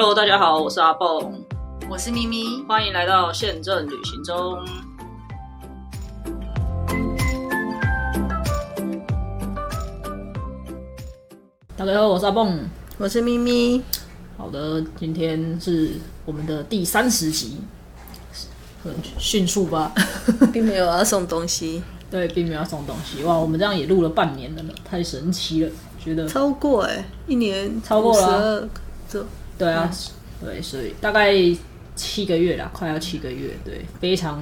Hello，大家好，我是阿蹦，我是咪咪，欢迎来到宪政旅行中。大家好，我是阿蹦，我是咪咪。好的，今天是我们的第三十集，很迅速吧？并没有要送东西，对，并没有要送东西。哇，我们这样也录了半年了呢，太神奇了，觉得超过哎，一年超过了了，这对啊，对，所以大概七个月啦，快要七个月，对，非常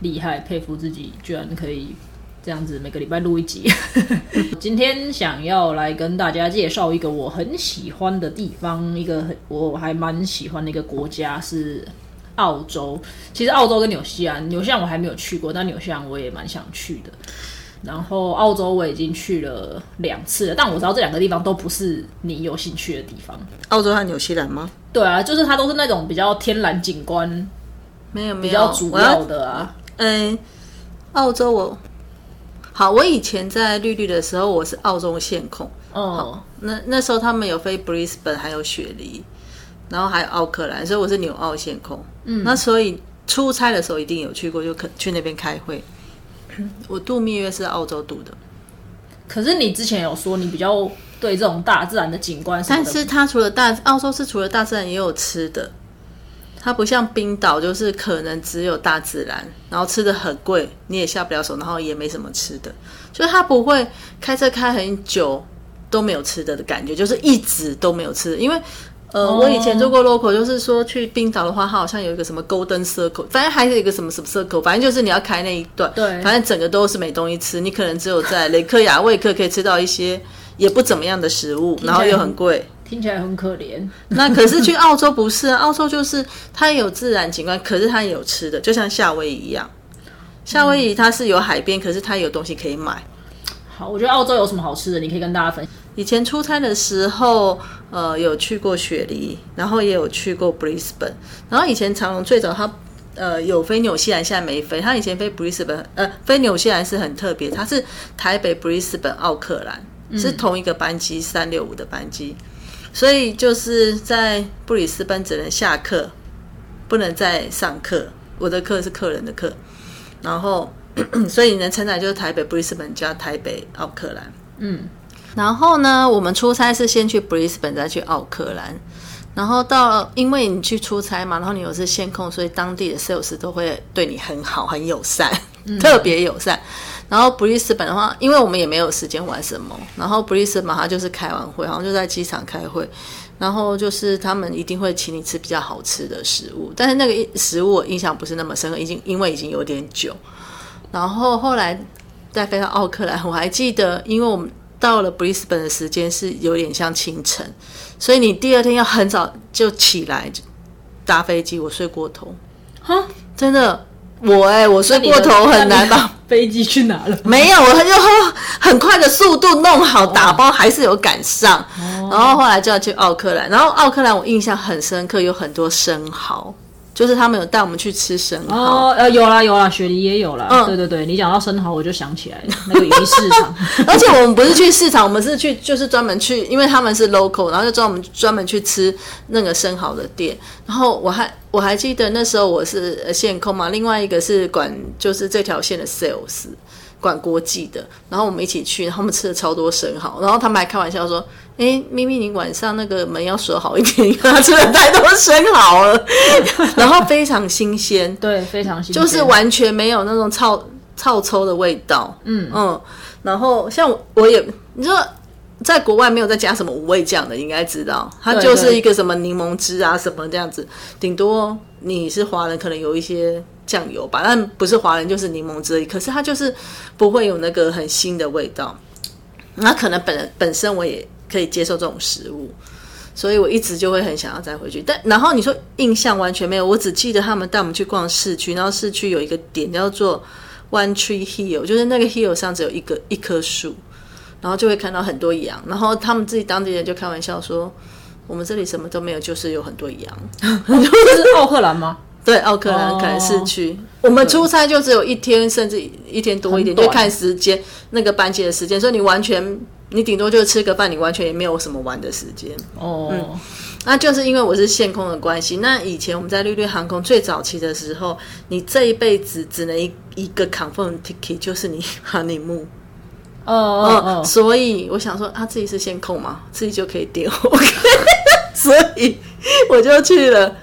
厉害，佩服自己，居然可以这样子每个礼拜录一集。今天想要来跟大家介绍一个我很喜欢的地方，一个很我还蛮喜欢的一个国家是澳洲。其实澳洲跟纽西兰，纽西兰我还没有去过，但纽西兰我也蛮想去的。然后澳洲我已经去了两次了，但我知道这两个地方都不是你有兴趣的地方。澳洲和纽西兰吗？对啊，就是它都是那种比较天然景观没有没有，比较主要的啊。嗯，澳洲我好，我以前在绿绿的时候，我是澳洲线控。哦，那那时候他们有飞 Brisbane，还有雪梨，然后还有奥克兰，所以我是纽澳线控。嗯，那所以出差的时候一定有去过，就可去那边开会。我度蜜月是澳洲度的，可是你之前有说你比较对这种大自然的景观的，但是它除了大澳洲是除了大自然也有吃的，它不像冰岛，就是可能只有大自然，然后吃的很贵，你也下不了手，然后也没什么吃的，就是它不会开车开很久都没有吃的的感觉，就是一直都没有吃。的，因为。呃，我以前做过 local，就是说去冰岛的话，它好像有一个什么 Golden Circle，反正还有一个什么什么 Circle，反正就是你要开那一段，对，反正整个都是没东西吃，你可能只有在雷克雅未克可以吃到一些也不怎么样的食物，然后又很贵，听起来很可怜。那可是去澳洲不是啊，澳洲就是它有自然景观，可是它也有吃的，就像夏威夷一样，夏威夷它是有海边，可是它有东西可以买。好，我觉得澳洲有什么好吃的，你可以跟大家分享。以前出差的时候，呃，有去过雪梨，然后也有去过 Brisbane。然后以前长隆最早他呃有飞纽西兰，现在没飞。他以前飞 Brisbane，呃，飞纽西兰是很特别，它是台北 Brisbane 奥克兰是同一个班机，三六五的班机。所以就是在布里斯班只能下课，不能再上课。我的课是客人的课，然后 所以你能承载就是台北 Brisbane 加台北奥克兰，嗯。然后呢，我们出差是先去 Brisbane，再去奥克兰。然后到，因为你去出差嘛，然后你又是线控，所以当地的 sales 都会对你很好，很友善，特别友善。然后 Brisbane 的话，因为我们也没有时间玩什么，然后 Brisbane 他就是开完会，好像就在机场开会，然后就是他们一定会请你吃比较好吃的食物，但是那个食物我印象不是那么深刻，已经因为已经有点久。然后后来再飞到奥克兰，我还记得，因为我们。到了 Brisbane 的时间是有点像清晨，所以你第二天要很早就起来搭飞机。我睡过头，哈，真的，我哎，我睡过头很难把飞机去哪了？没有，我就很快的速度弄好打包，还是有赶上。然后后来就要去奥克兰，然后奥克兰我印象很深刻，有很多生蚝。就是他们有带我们去吃生蚝哦，呃，有啦有啦，雪梨也有啦。嗯，对对对，你讲到生蚝，我就想起来那个鱼市场。而且我们不是去市场，我们是去就是专门去，因为他们是 local，然后就专门专门去吃那个生蚝的店。然后我还我还记得那时候我是线控嘛，另外一个是管就是这条线的 sales。管国际的，然后我们一起去，然后我们吃了超多生蚝，然后他们还开玩笑说：“哎，咪咪，你晚上那个门要锁好一点，因 为他吃了太多生蚝了。”然后非常新鲜，对，非常新鲜，就是完全没有那种臭臭臭的味道。嗯嗯，然后像我也，你说在国外没有再加什么五味酱的，应该知道，它就是一个什么柠檬汁啊什么这样子，顶多你是华人，可能有一些。酱油吧，但不是华人就是柠檬汁，可是它就是不会有那个很腥的味道。那可能本本身我也可以接受这种食物，所以我一直就会很想要再回去。但然后你说印象完全没有，我只记得他们带我们去逛市区，然后市区有一个点叫做 One Tree Hill，就是那个 hill 上只有一个一棵树，然后就会看到很多羊。然后他们自己当地人就开玩笑说，我们这里什么都没有，就是有很多羊。就是奥克兰吗？对，奥克兰可能市区，我们出差就只有一天，甚至一天多一点，就看时间那个班机的时间，所以你完全你顶多就吃个饭，你完全也没有什么玩的时间。哦，那就是因为我是线空的关系。那以前我们在绿绿航空最早期的时候，你这一辈子只能一一个 confirm ticket，就是你 honeymoon。哦哦嗯，哦，所以我想说，啊，自己是线空嘛，自己就可以点 OK，所以我就去了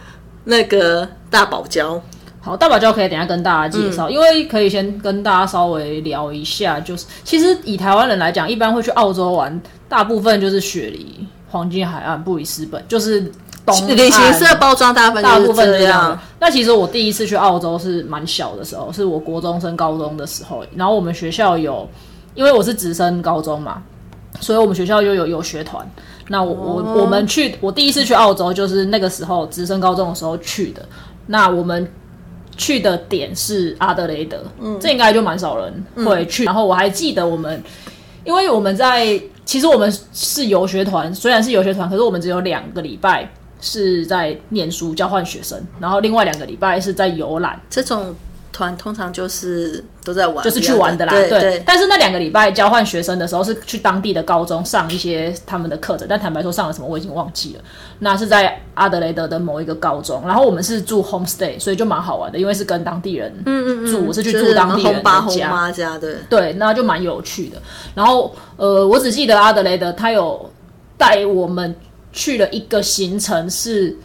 那个大堡礁。好，大堡礁可以等一下跟大家介嗯绍，因为可以先跟大家稍微聊一下，就是其实以台湾人来讲，一般会去澳洲玩，大部分就是雪梨、黄金海岸、布里斯本，就是旅行社包装大部分大部分是这样的。。那其实我第一次去澳洲是蛮小的时候，是我国中升高中的时候，然后我们学校有，因为我是直升高中嘛，所以我们学校就有有学团。那我我我们去，我第一次去澳洲就是那个时候直升高中的时候去的。那我们去的点是阿德雷德，嗯，这应该就蛮少人会去。然后我还记得我们，因为我们在其实我们是游学团，虽然是游学团，可是我们只有两个礼拜是在念书交换学生，然后另外两个礼拜是在游览，这种团通常就是都在玩，就是去玩的啦。对对。但是那两个礼拜交换学生的时候是去当地的高中上一些他们的课程，但坦白说上了什么我已经忘记了。那是在阿德雷德的某一个高中，然后我们是住 homestay，所以就蛮好玩的，因为是跟当地人嗯嗯住，我是去住当地的家。妈家对，对，那就蛮有趣的。然后呃，我只记得阿德雷德他有带我们去了一个行程是。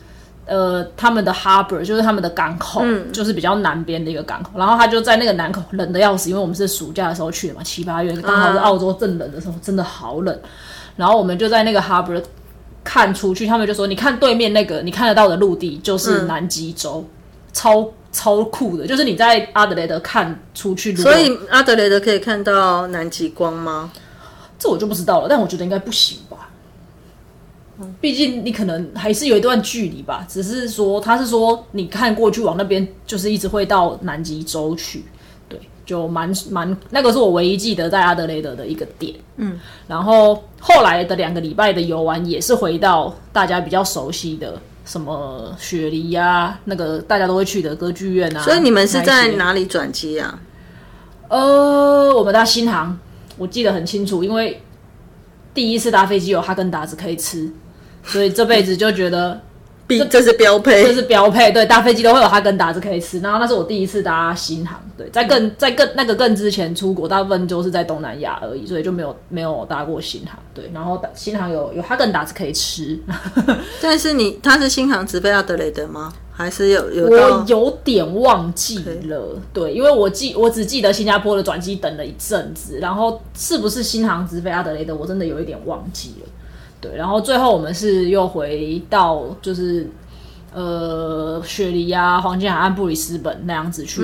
呃，他们的 harbor 就是他们的港口，就是比较南边的一个港口。然后他就在那个南口冷的要死，因为我们是暑假的时候去的嘛，七八月刚好是澳洲正冷的时候，真的好冷。然后我们就在那个 harbor 看出去，他们就说：“你看对面那个你看得到的陆地就是南极洲，超超酷的。就是你在阿德雷德看出去，所以阿德雷德可以看到南极光吗？这我就不知道了，但我觉得应该不行吧。毕竟你可能还是有一段距离吧，只是说他是说你看过去往那边，就是一直会到南极洲去，对，就蛮蛮那个是我唯一记得在阿德雷德的一个点。嗯，然后后来的两个礼拜的游玩也是回到大家比较熟悉的什么雪梨呀、那个大家都会去的歌剧院啊。所以你们是在哪里转机啊？呃，我们搭新航，我记得很清楚，因为第一次搭飞机有哈根达斯可以吃，所以这辈子就觉得必这是标配这。是标配。对，搭飞机都会有哈根达斯可以吃。然后那是我第一次搭新航，对，在更在更那个更之前出国，大部分就是在东南亚而已，所以就没有没有搭过新航。对，然后新航有有哈根达斯可以吃，但是你他是新航直飞阿德雷德吗？还是有有我？有点忘记了，对，因为我记我只记得新加坡的转机等了一阵子，然后是不是新航直飞阿德雷德，我真的有一点忘记了。对，然后最后我们是又回到就是呃雪梨啊、黄金海岸、布里斯本那样子去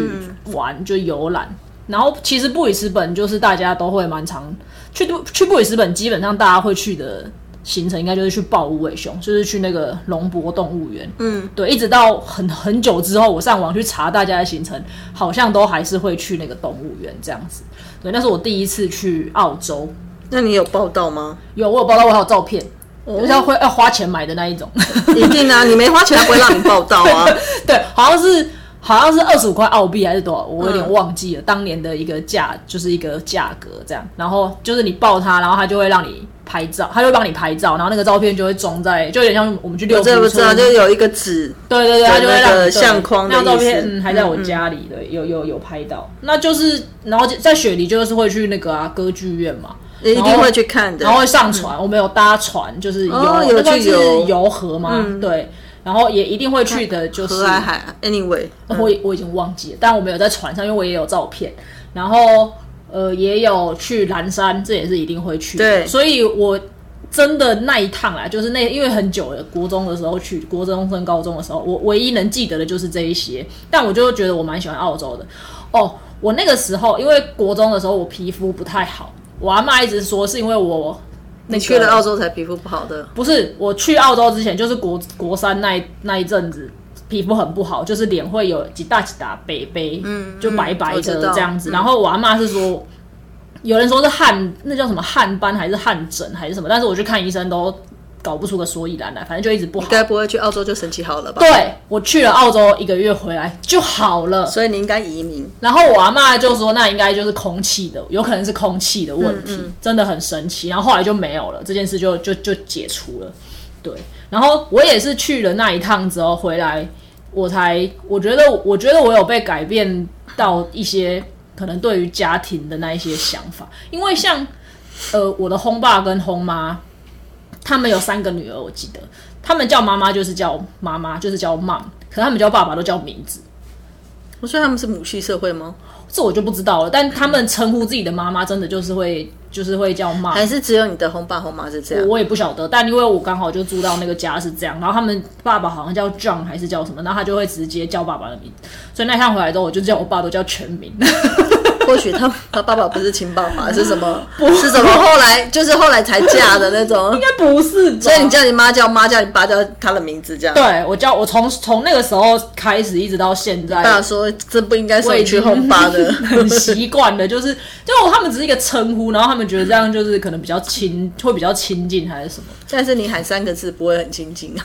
玩，就游览。然后其实布里斯本就是大家都会蛮常去去布里斯本，基本上大家会去的行程应该就是去抱无尾熊，就是去那个龙博动物园。嗯，对，一直到很很久之后，我上网去查大家的行程，好像都还是会去那个动物园这样子。对，那是我第一次去澳洲，那你有报道吗？有我有报道，我还有照片，就是要会要花钱买的那一种。一定啊，你没花钱，他不会让你报道啊。对，好像是好像是二十五块澳币还是多少，我有点忘记了、当年的一个价，就是一个价格这样。然后就是你报它，然后它就会让你拍照，它就会帮你拍照，然后那个照片就会装在，就有点像我们去六福我这不知道，就有一个纸，对对对，它就会那个让相框那张照片嗯还在我家里，对，有有有拍到。那就是然后在雪梨就是会去那个啊歌剧院嘛，一定会去看的。然后会上船，我们有搭船，就是游，哦有那个是游河嘛，对。然后也一定会去的，就是河海海，anyway，我我已经忘记了，但我们有在船上，因为我也有照片，然后呃也有去蓝山，这也是一定会去。对所以我真的那一趟啊，就是那因为很久了，国中的时候去，国中升高中的时候，我唯一能记得的就是这一些。但我就觉得我蛮喜欢澳洲的哦。我那个时候因为国中的时候我皮肤不太好，我阿妈一直说是因为我。你去了澳洲才皮肤不好的。不是我去澳洲之前，就是国国三那一那一阵子，皮肤很不好，就是脸会有几大几大白白，嗯，就白白的这样子。嗯然后我阿妈是说，有人说是汗，那叫什么汗斑还是汗疹还是什么，但是我去看医生都搞不出个所以然来，反正就一直不好。该不会去澳洲就神奇好了吧？对我去了澳洲一个月回来就好了，所以你应该移民。然后我阿妈就说，那应该就是空气的，有可能是空气的问题，真的很神奇。然后后来就没有了，这件事就就就解除了。对，然后我也是去了那一趟之后回来，我才我觉得我觉得我有被改变到一些可能对于家庭的那一些想法，因为像呃我的轰爸跟轰妈，他们有三个女儿，我记得他们叫妈妈就是叫妈妈，就是叫 mom，可他们叫爸爸都叫名字。我说他们是母系社会吗？这我就不知道了，但他们称呼自己的妈妈，真的就是会，就是会叫妈，还是只有你的红爸红妈是这样？我也不晓得，但因为我刚好就住到那个家是这样，然后他们爸爸好像叫 John 还是叫什么，然后他就会直接叫爸爸的名字，所以那趟回来之后，我就叫我爸都叫全名。或许他他爸爸不是亲爸爸，是什么？是什么？后来就是后来才嫁的那种，应该不是。所以你叫你妈叫妈，叫你爸叫他的名字，这样。对，我叫我从从那个时候开始一直到现在。爸说这不应该是你去后爸的，很习惯的，就是就他们只是一个称呼，然后他们觉得这样就是可能比较亲，会比较亲近还是什么。但是你喊三个字不会很亲近啊。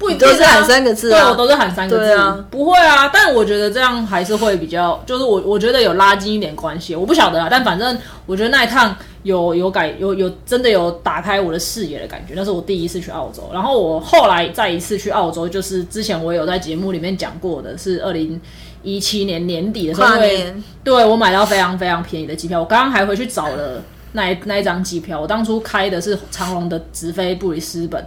不都是喊三个字啊？对，我都是喊三个字。不会啊，但我觉得这样还是会比较，就是我我觉得有拉近一点关系。我不晓得啊，但反正我觉得那一趟有有改有有真的有打开我的视野的感觉。那是我第一次去澳洲，然后我后来再一次去澳洲，就是之前我有在节目里面讲过的，是二零一七年年底的时候，对我买到非常非常便宜的机票。我刚刚还回去找了那一那一张机票，我当初开的是长龙的直飞布里斯本。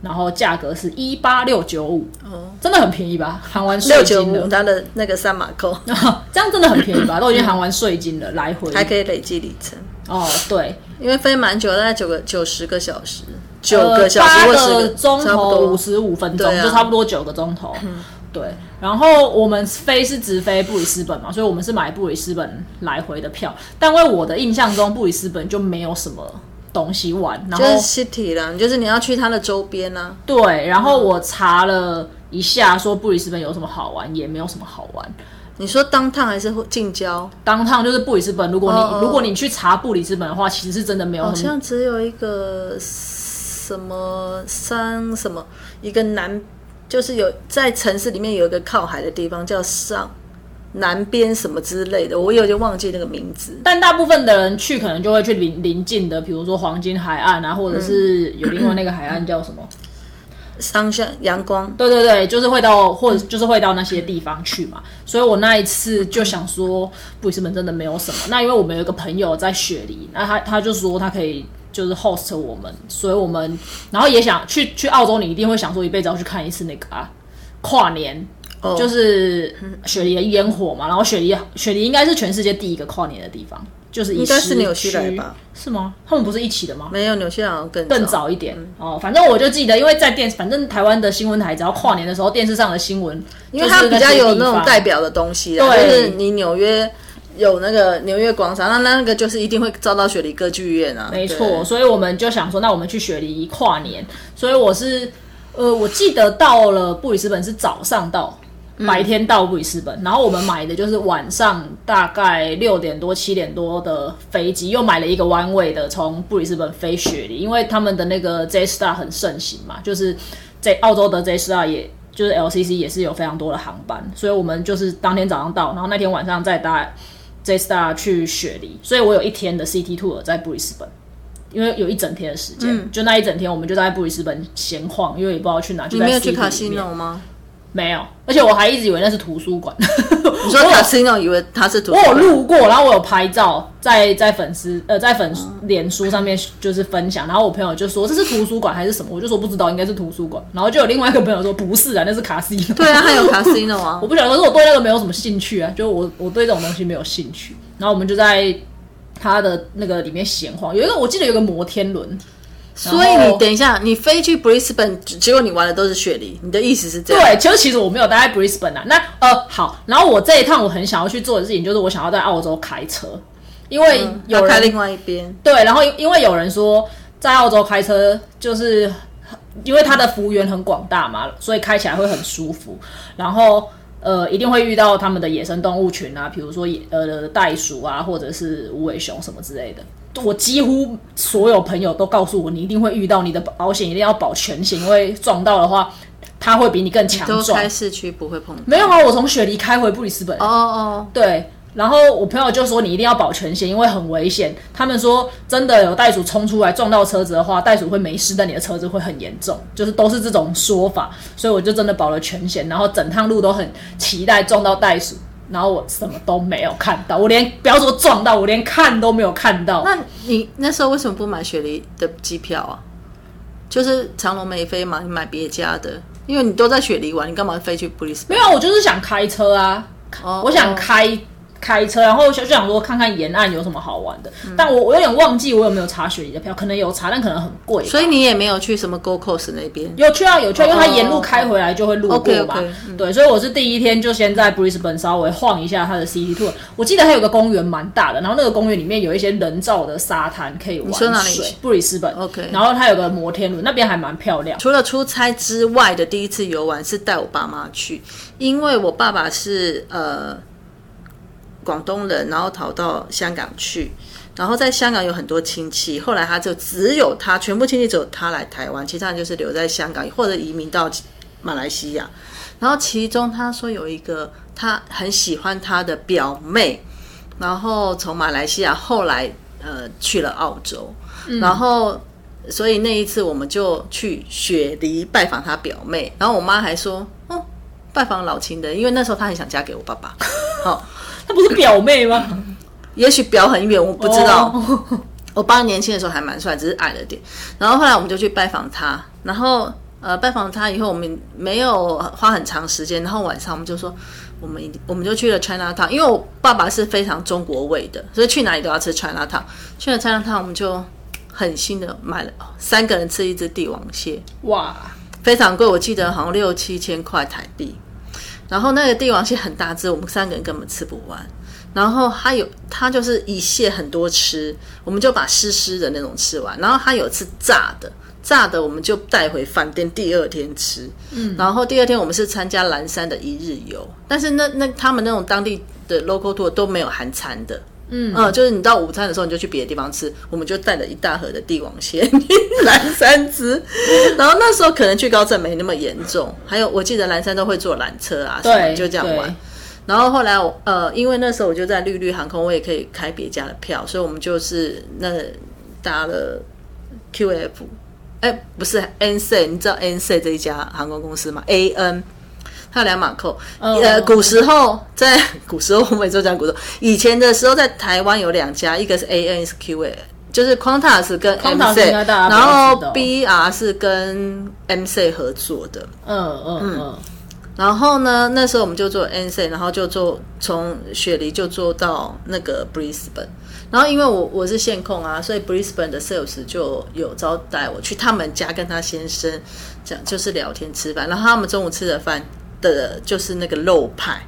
然后价格是一八六九五，哦，真的很便宜吧？含完税金的，它的那个三马扣，这样真的很便宜吧？都已经含完税金了，来回还可以累计里程。哦，对，因为飞蛮久，大概九个九十个小时，九个小时八个钟头五十五分钟，就差不多九个钟头。对，然后我们飞是直飞布里斯本嘛，所以我们是买布里斯本来回的票。但为我的印象中，布里斯本就没有什么。东西玩，然后就是 city 啦，就是你要去它的周边啊。对，然后我查了一下，说布里斯本有什么好玩，也没有什么好玩。你说当趟还是近郊？当趟就是布里斯本。如果你如果你去查布里斯本的话，其实是真的没有。好像只有一个什么山什么一个南，就是有在城市里面有一个靠海的地方叫上。南边什么之类的，我有点忘记那个名字。但大部分的人去，可能就会去邻邻近的，比如说黄金海岸啊，或者是有另外那个海岸叫什么？上下阳光。对对对，就是会到，或者就是会到那些地方去嘛。所以我那一次就想说，布里斯本真的没有什么。那因为我们有一个朋友在雪梨，那他他就说他可以就是 host 我们，所以我们然后也想去去澳洲，你一定会想说一辈子要去看一次那个啊跨年。就是雪梨的烟火嘛，然后雪梨雪梨应该是全世界第一个跨年的地方，就是应该是纽西兰吧？是吗？他们不是一起的吗？没有，纽西兰更更早一点哦。反正我就记得，因为在电，反正台湾的新闻台只要跨年的时候，电视上的新闻，因为它比较有那种代表的东西，就是你纽约有那个纽约广场，那那个就是一定会遭到雪梨歌剧院啊。没错，所以我们就想说，那我们去雪梨跨年。所以我是呃，我记得到了布里斯本是早上到。白天到布里斯本，然后我们买的就是晚上大概六点多七点多的飞机，又买了一个 one way 的从布里斯本飞雪梨，因为他们的那个 J Star 很盛行嘛，就是在澳洲的 J Star 也就是 LCC 也是有非常多的航班，所以我们就是当天早上到，然后那天晚上再搭 J Star 去雪梨，所以我有一天的 City Tour 在布里斯本，因为有一整天的时间，就那一整天我们就在布里斯本闲晃，因为也不知道去哪，就没有去卡西诺吗？没有，而且我还一直以为那是图书馆。你说卡西诺以为他是图，我有路过，然后我有拍照，在在粉丝呃在粉脸书上面就是分享，然后我朋友就说这是图书馆还是什么，我就说不知道，应该是图书馆。然后就有另外一个朋友说不是啊，那是卡西诺。对啊，还有 卡西诺啊，我不晓得，可是我对那个没有什么兴趣啊，就我我对这种东西没有兴趣。然后我们就在他的那个里面闲晃，有一个我记得有个摩天轮。所以你等一下，你飞去 Brisbane，结果你玩的都是雪梨，你的意思是这样？对，其实其实我没有待在 Brisbane 啊。那呃好，然后我这一趟我很想要去做的事情，就是我想要在澳洲开车，因为有开另外一边。对，然后因为有人说在澳洲开车，就是因为它的幅员很广大嘛，所以开起来会很舒服。然后呃，一定会遇到他们的野生动物群啊，比如说野呃袋鼠啊，或者是无尾熊什么之类的。我几乎所有朋友都告诉我，你一定会遇到，你的保险一定要保全险，因为撞到的话，它会比你更强都壮。开市区不会碰到。没有啊，我从雪梨开回布里斯本。哦哦，对，然后我朋友就说你一定要保全险，因为很危险。他们说真的有袋鼠冲出来撞到车子的话，袋鼠会没事，但你的车子会很严重，就是都是这种说法。所以我就真的保了全险，然后整趟路都很期待撞到袋鼠，然后我什么都没有看到，我连不要说撞到，我连看都没有看到。那你那时候为什么不买雪梨的机票啊？就是长龙没飞嘛，你买别家的，因为你都在雪梨玩，你干嘛飞去布里斯？没有，我就是想开车啊，哦我想开。开车，然后就就想说看看沿岸有什么好玩的，但我我有点忘记我有没有查雪梨的票，可能有查，但可能很贵。所以你也没有去什么 Go Coast 那边。有去啊，有去啊，因为它沿路开回来就会路过嘛。对，所以我是第一天就先在 Brisbane 稍微晃一下它的 City Tour。我记得它有个公园蛮大的，然后那个公园里面有一些人造的沙滩可以玩说哪里水。布里斯本 OK 然后它有个摩天轮，那边还蛮漂亮。除了出差之外的第一次游玩是带我爸妈去，因为我爸爸是呃广东人，然后逃到香港去，然后在香港有很多亲戚，后来他就只有他全部亲戚只有他来台湾，其他人就是留在香港或者移民到马来西亚。然后其中他说有一个他很喜欢他的表妹，然后从马来西亚后来呃去了澳洲，然后所以那一次我们就去雪梨拜访他表妹，然后我妈还说，哦，拜访老亲的，因为那时候她很想嫁给我爸爸，好、她不是表妹吗？也许表很远，我不知道。哦我爸年轻的时候还蛮帅，只是矮了点。然后后来我们就去拜访他，然后呃拜访他以后，我们没有花很长时间，然后晚上我们就说，我们一我们就去了 China Town，因为我爸爸是非常中国味的，所以去哪里都要吃 China Town。去了 China Town，我们就狠心的买了三个人吃一只帝王蟹，哇，非常贵，我记得好像六七千块台币。然后那个帝王蟹很大只，我们三个人根本吃不完。然后他有，他就是一蟹很多吃，我们就把湿湿的那种吃完。然后他有吃炸的，炸的我们就带回饭店，第二天吃。嗯，然后第二天我们是参加蓝山的一日游，但是那那他们那种当地的 local tour 都没有含餐的。嗯就是你到午餐的时候，你就去别的地方吃，我们就带了一大盒的帝王蟹 蓝山吃，然后那时候可能去高症没那么严重，还有我记得蓝山都会坐缆车啊，什么对，就这样玩。然后后来我呃，因为那时候我就在绿绿航空，我也可以开别家的票，所以我们就是那搭了 QF，哎，不是 NC，你知道 NC 这一家航空公司吗？AN。它有两码扣，哦呃，古时候在 古时候，我每周讲古时候，以前的时候在台湾有两家，一个是 A N S Q A 就是 Qantas 跟 MC，然后 BR 是跟 MC 合作的，嗯嗯嗯，然后呢，那时候我们就做 NC，然后就做从雪梨就做到那个 Brisbane。然后因为我我是线控啊，所以 Brisbane 的 sales 就有招待我去他们家跟他先生讲，就是聊天吃饭。然后他们中午吃的饭的就是那个肉派，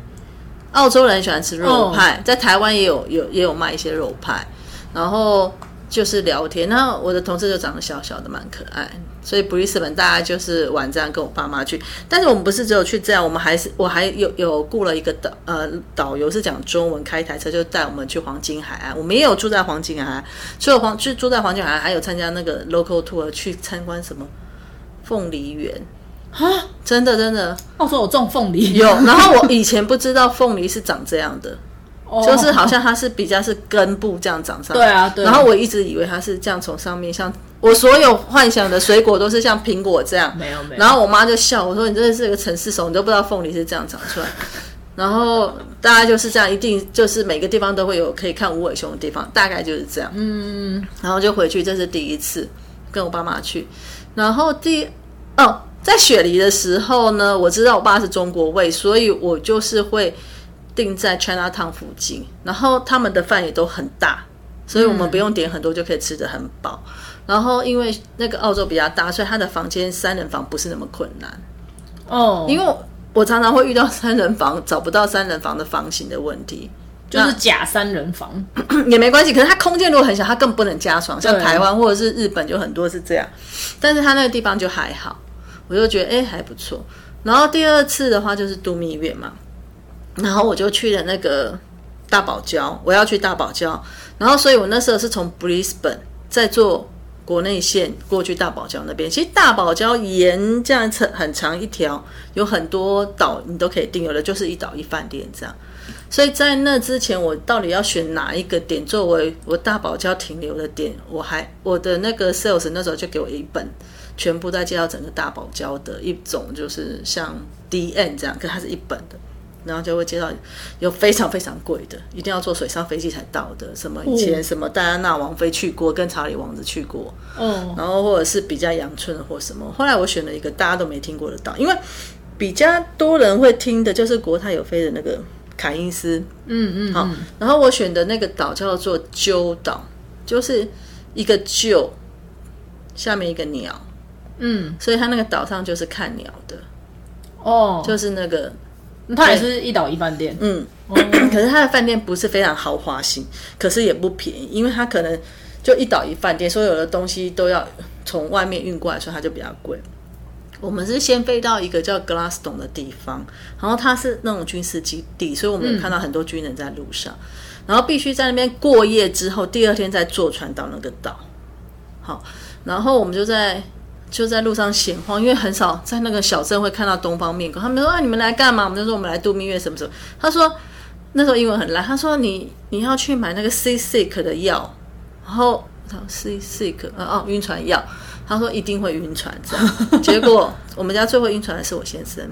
澳洲人喜欢吃肉派，在台湾也有有也有卖一些肉派。然后就是聊天，那我的同事就长得小小的，蛮可爱。所以 Brisbane 大家就是晚这样跟我爸妈去，但是我们不是只有去这样，我们还是我还有有雇了一个导呃导游是讲中文，开一台车就带我们去黄金海岸。我们也有住在黄金海岸，除了黄去住在黄金海岸，还有参加那个 local tour 去参观什么凤梨园啊，真的真的澳洲有种凤梨，有。然后我以前不知道凤梨是长这样的，哦就是好像它是比较是根部这样长上来。对啊对然后我一直以为它是这样从上面，像我所有幻想的水果都是像苹果这样。没有没有，然后我妈就笑我说：“你真的是个城市手，你都不知道凤梨是这样长出来。”然后大概就是这样，一定就是每个地方都会有可以看无尾熊的地方，大概就是这样。嗯，然后就回去，这是第一次跟我爸妈去。然后第哦，在雪梨的时候呢，我知道我爸是中国胃，所以我就是会定在 China Town 附近，然后他们的饭也都很大，所以我们不用点很多就可以吃得很饱。然后因为那个澳洲比较大，所以他的房间三人房不是那么困难。哦，因为我常常会遇到三人房找不到三人房的房型的问题，就是假三人房，也没关系。可是它空间如果很小，它更不能加床，像台湾或者是日本就很多是这样，但是它那个地方就还好，我就觉得哎、还不错。然后第二次的话就是度蜜月嘛，然后我就去了那个大堡礁，我要去大堡礁，然后所以我那时候是从 Brisbane 再坐国内线过去大堡礁那边。其实大堡礁沿这样很很长一条，有很多岛你都可以订，有的就是一岛一饭店这样。所以在那之前，我到底要选哪一个点作为我大堡礁停留的点？我还我的那个 sales 那时候就给我一本全部在介绍整个大堡礁的一种，就是像 D N 这样，可它是一本的，然后就会介绍有非常非常贵的，一定要坐水上飞机才到的，什么以前什么戴安娜王妃去过，跟查理王子去过，嗯，然后或者是比较阳春的或什么。后来我选了一个大家都没听过的岛，因为比较多人会听的就是国泰有飞的那个。凯因斯，嗯嗯，好，然后我选的那个岛叫做鸠岛，就是一个鸠下面一个鸟，嗯，所以它那个岛上就是看鸟的，哦，就是那个，它也是一岛一饭店，嗯，可是它的饭店不是非常豪华型，可是也不便宜，因为它可能就一岛一饭店，所有的东西都要从外面运过来，所以它就比较贵。我们是先飞到一个叫 Glaston 的地方，然后它是那种军事基地，所以我们有看到很多军人在路上，然后必须在那边过夜之后，第二天再坐船到那个岛。好，然后我们就在就在路上闲晃，因为很少在那个小镇会看到东方面孔。他们说：“啊，你们来干嘛？”我们就说：“我们来度蜜月，什么什么？”他说：“那时候英文很烂。”他说：“你你要去买那个 sea sick 的药，然后 sea sick 呃哦晕船药。”他说一定会晕船，这样。结果我们家最会晕船的是我先生，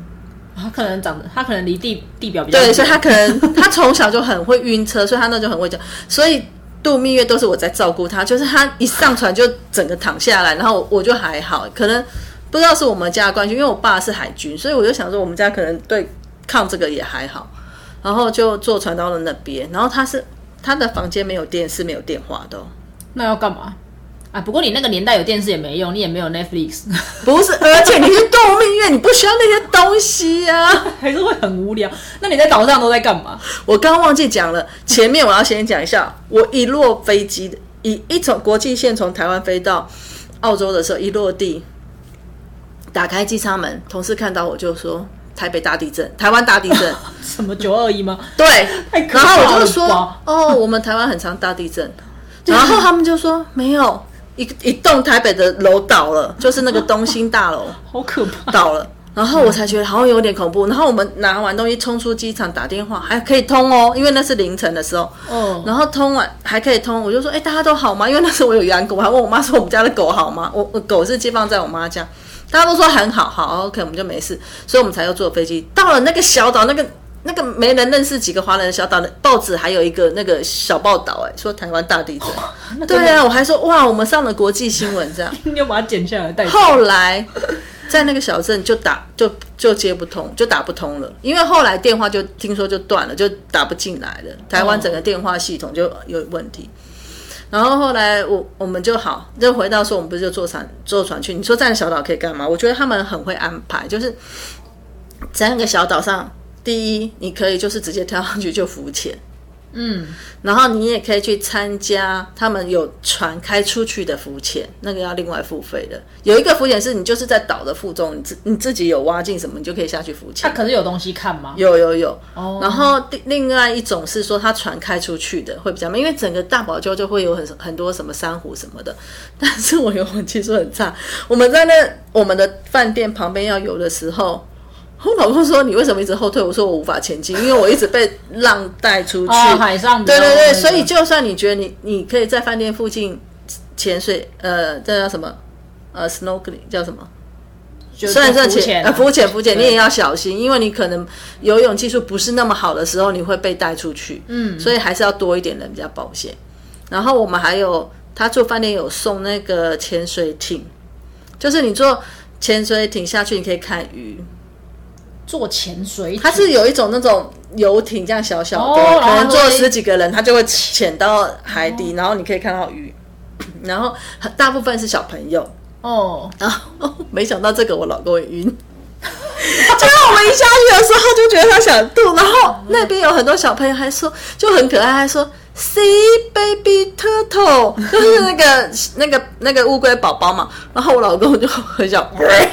他可能长得，他可能离地地表比较对，所以他可能他从小就很会晕车，所以他那就很会讲。所以度蜜月都是我在照顾他，就是他一上船就整个躺下来，然后我就还好。可能不知道是我们家的关系，因为我爸是海军，所以我就想说我们家可能对抗这个也还好。然后就坐船到了那边，然后他是他的房间没有电视，没有电话的，那要干嘛？啊，不过你那个年代有电视也没用，你也没有 Netflix，不是，而且你是度蜜月，你不需要那些东西呀，还是会很无聊。那你在岛上都在干嘛？我刚忘记讲了，前面我要先讲一下，我一落飞机，一一从国际线从台湾飞到澳洲的时候，一落地，打开机舱门，同事看到我就说：“台北大地震，台湾大地震，什么九二一吗？”对，然后我就说：“哦，我们台湾很常大地震。”然后他们就说：“没有。”一一栋台北的楼倒了，就是那个东兴大楼，好可怕，倒了。然后我才觉得好像有点恐怖。然后我们拿完东西冲出机场打电话，还可以通哦，因为那是凌晨的时候。哦，然后通完还可以通，我就说，哎，大家都好吗？因为那时候我有养狗，我还问我妈说我们家的狗好吗？我我狗是寄放在我妈家，大家都说很好，好，OK，我们就没事，所以我们才又坐飞机到了那个小岛那个。那个没人认识几个华人的小岛的报纸，还有一个那个小报道，哎，说台湾大地震。对啊，我还说哇，我们上了国际新闻这样。你要把它剪下来带。后来在那个小镇就打就就接不通，就打不通了，因为后来电话就听说就断了，就打不进来了。台湾整个电话系统就有问题。然后后来我我们就好，就回到说我们不是就坐船坐船去？你说在小岛可以干嘛？我觉得他们很会安排，就是在那个小岛上。第一，你可以就是直接跳上去就浮潜，嗯，然后你也可以去参加他们有船开出去的浮潜，那个要另外付费的。有一个浮潜是你就是在岛的腹中，你自你自己有挖进什么，你就可以下去浮潜。它可是有东西看吗？有有有。哦。然后另外一种是说，它船开出去的会比较慢，因为整个大堡礁就会有很很多什么珊瑚什么的。但是我游泳技术很差，我们在那我们的饭店旁边要游的时候。我老公说：“你为什么一直后退？”我说：“我无法前进，因为我一直被浪带出去。”海上对对对，所以就算你觉得你你可以在饭店附近潜水，呃，这叫什么？呃，snorkeling 叫什么？虽然算潜呃浮潜浮潜，你也要小心，因为你可能游泳技术不是那么好的时候，你会被带出去。嗯，所以还是要多一点人比较保险。然后我们还有，他住饭店有送那个潜水艇，就是你坐潜水艇下去，你可以看鱼。坐潜水，它是有一种那种游艇，这样小小的，可能坐十几个人，它就会潜到海底，然后你可以看到鱼，然后大部分是小朋友。哦。然后 没想到这个我老公也晕，结 果我们一下去的时候就觉得他想吐，然后那边有很多小朋友还说就很可爱，还说 “See baby turtle”，就是那个那个那个乌龟宝宝嘛。然后我老公就很想，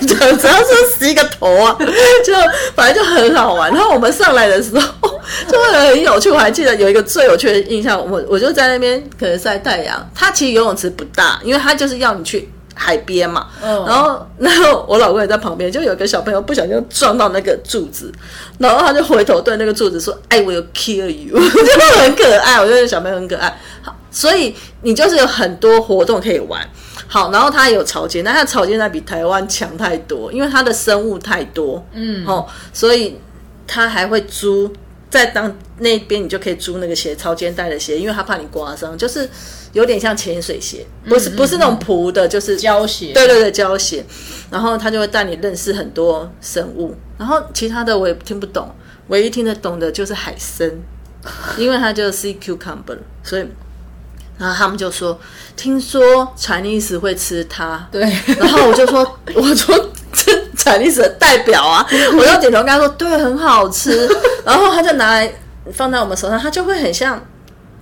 就 只要是洗个头啊，就反正就很好玩。然后我们上来的时候就会很有趣，我还记得有一个最有趣的印象，我我就在那边可能晒太阳。它其实游泳池不大，因为它就是要你去。海边嘛，然后，然后我老公也在旁边，就有个小朋友不小心撞到那个柱子，然后他就回头对那个柱子说：“哎，我有 kill you。” 就很可爱，我觉得小朋友很可爱。好，所以你就是有很多活动可以玩。好，然后它有潮间，但它潮间那比台湾强太多，因为它的生物太多。嗯，哦，所以他还会租。在当那边，你就可以租那个鞋，超肩带的鞋，因为他怕你刮伤，就是有点像潜水鞋，不是不是那种蹼的，就是胶鞋。对对对，胶鞋。然后他就会带你认识很多生物，然后其他的我也听不懂，唯一听得懂的就是海参，因为它叫 sea cucumber，所以然后他们就说，听说 Chinese 会吃它，对，然后我就说，我说。彩历史的代表啊，我就点头跟他说：“对，很好吃。”然后他就拿来放在我们手上，它就会很像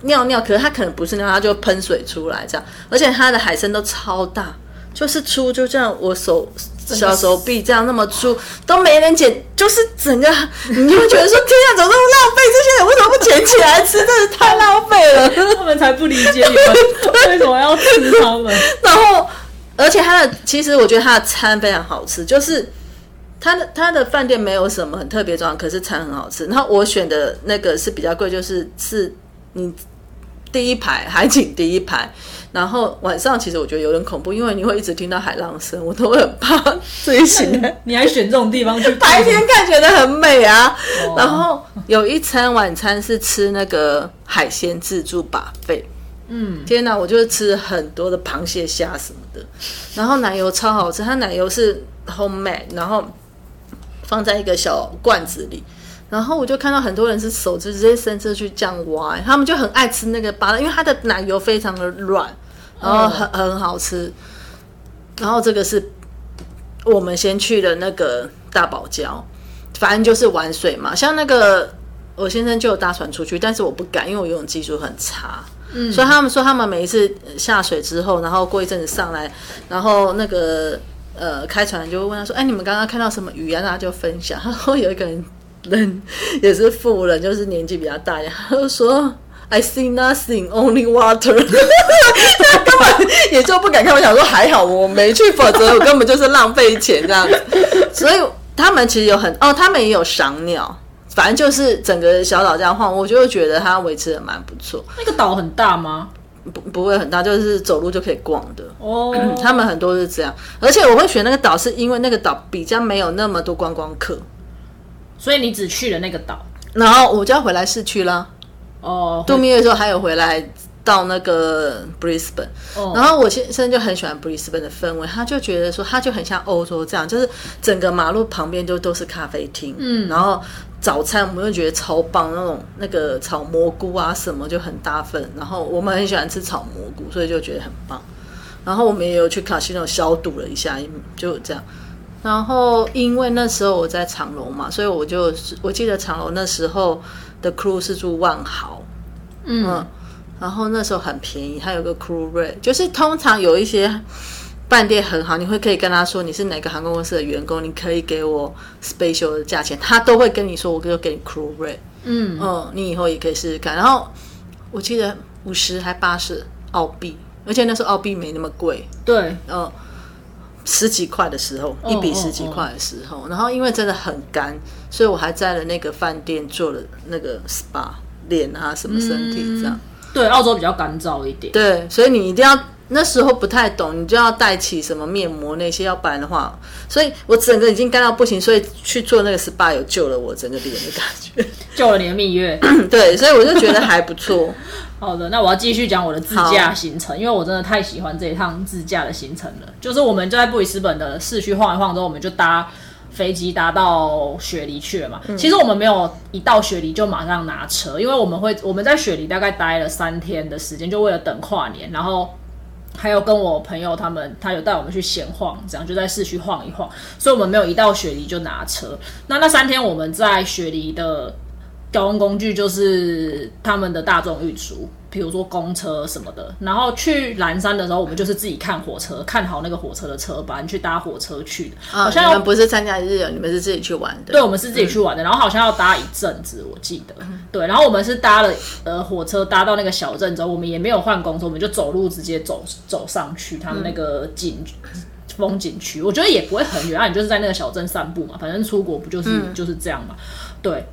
尿尿，可是它可能不是尿，它就喷水出来这样。而且它的海参都超大，就是粗，就这样我手小手臂这样那么粗，都没人捡，就是整个 你就会觉得说：“天啊，怎么那么浪费？这些人为什么不捡起来吃？真是太浪费了。”他们才不理解你们为什么要吃他们。然后。而且它的其实我觉得它的餐非常好吃，就是它的它的饭店没有什么很特别装，可是餐很好吃。然后我选的那个是比较贵，就是是你第一排海景第一排，然后晚上其实我觉得有点恐怖，因为你会一直听到海浪声，我都会很怕自己醒来。你还选这种地方去？白天看觉得很美啊。然后有一餐晚餐是吃那个海鲜自助把费。嗯，天哪！我就是吃很多的螃蟹虾什么的，然后奶油超好吃，它奶油是 homemade，然后放在一个小罐子里，然后我就看到很多人是手就直接伸出去这样挖，他们就很爱吃那个巴因为它的奶油非常的软，然后很很好吃。然后这个是我们先去的那个大堡礁，反正就是玩水嘛，像那个我先生就有搭船出去，但是我不敢，因为我游泳技术很差。嗯所以他们说，他们每一次下水之后，然后过一阵子上来，然后那个呃开船就会问他说：“哎，你们刚刚看到什么鱼啊？”大家就分享。他说有一个人人 也是富人，就是年纪比较大一点，他就说：“I see nothing, only water。”他根本也就不敢看。我想说还好我没去，否则我根本就是浪费钱这样子。所以他们其实有很哦，他们也有赏鸟。反正就是整个小岛这样晃，我就觉得它维持的蛮不错。那个岛很大吗？不，不会很大，就是走路就可以逛的。哦，他们很多是这样。而且我会选那个岛，是因为那个岛比较没有那么多观光客，所以你只去了那个岛，然后我就要回来市区啦。哦，度蜜月的时候还有回来。到那个 Brisbane，然后我先生就很喜欢 Brisbane 的氛围，他就觉得说，他就很像欧洲这样，就是整个马路旁边就都是咖啡厅，嗯，然后早餐我们就觉得超棒，那种那个炒蘑菇啊什么就很大份，然后我们很喜欢吃炒蘑菇，所以就觉得很棒。然后我们也有去卡西诺消毒了一下，就这样。然后因为那时候我在长隆嘛，所以我就我记得长隆那时候的 crew 是住万豪，嗯。然后那时候很便宜，它有个 crew rate，就是通常有一些饭店很好，你会可以跟他说你是哪个航空公司的员工，你可以给我 special 的价钱，他都会跟你说，我就给你 crew rate。嗯嗯，你以后也可以试试看。然后我记得五十还八十澳币，而且那时候澳币没那么贵。对，嗯，十几块的时候，一比十几块的时候，然后因为真的很干，所以我还在了那个饭店做了那个 spa 脸啊什么身体这样。对，澳洲比较干燥一点。对，所以你一定要那时候不太懂，你就要带起什么面膜那些，要不然的话，所以我整个已经干到不行，所以去做那个 SPA 有救了我整个脸的感觉，救了你的蜜月。对，所以我就觉得还不错。好的，那我要继续讲我的自驾行程，因为我真的太喜欢这一趟自驾的行程了。就是我们就在布里斯本的市区晃一晃之后，我们就搭。飞机搭到雪梨去了嘛？其实我们没有一到雪梨就马上拿车，因为我们会我们在雪梨大概待了三天的时间，就为了等跨年。然后还有跟我朋友他们，他有带我们去闲晃，这样就在市区晃一晃，所以我们没有一到雪梨就拿车。那那三天我们在雪梨的交通工具就是他们的大众运输，比如说公车什么的。然后去蓝山的时候，我们就是自己看火车，看好那个火车的车班去搭火车去的。啊，好像要你们不是参加日游，你们是自己去玩的。对，我们是自己去玩的，然后好像要搭一阵子，我记得。对，然后我们是搭了呃火车搭到那个小镇之后，我们也没有换公车，我们就走路直接走走上去他们那个景。风景区，我觉得也不会很远啊，你就是在那个小镇散步嘛，反正出国不就是、就是这样嘛，对。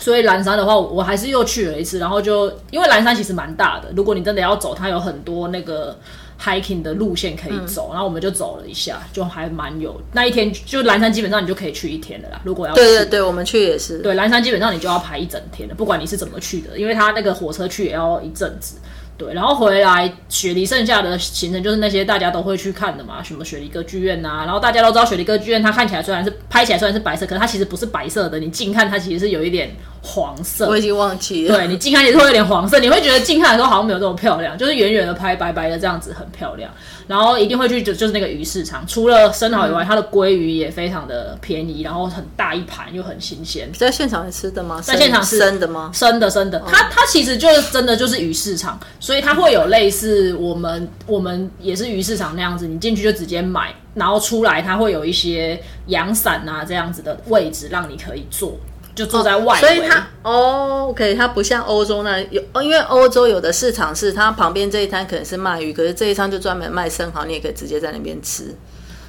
所以蓝山的话，我还是又去了一次，然后就因为蓝山其实蛮大的，如果你真的要走，它有很多那个 hiking 的路线可以走，然后我们就走了一下，就还蛮有那一天就蓝山基本上你就可以去一天的啦。如果要去对对对，我们去也是。对，蓝山基本上你就要排一整天的，不管你是怎么去的，因为它那个火车去也要一阵子。对，然后回来雪梨剩下的行程就是那些大家都会去看的嘛，什么雪梨歌剧院呐、然后大家都知道雪梨歌剧院，它看起来虽然是拍起来虽然是白色，可是它其实不是白色的，你近看它其实是有一点黄色。我已经忘记了。对你近看也是会有点黄色，你会觉得近看的时候好像没有这么漂亮，就是远远的拍白白的这样子很漂亮。然后一定会去就就是那个鱼市场，除了生蚝以外，它的鲑鱼也非常的便宜，然后很大一盘又很新鲜。在现场吃的吗？在现场是生的吗？生的生的，它它其实就是真的就是鱼市场，所以它会有类似我们我们也是鱼市场那样子，你进去就直接买，然后出来它会有一些阳伞啊这样子的位置让你可以坐，就坐在外围。所以它哦，OK，它不像欧洲那有，哦因为欧洲有的市场是它旁边这一摊可能是卖鱼，可是这一摊就专门卖生蚝，你也可以直接在那边吃。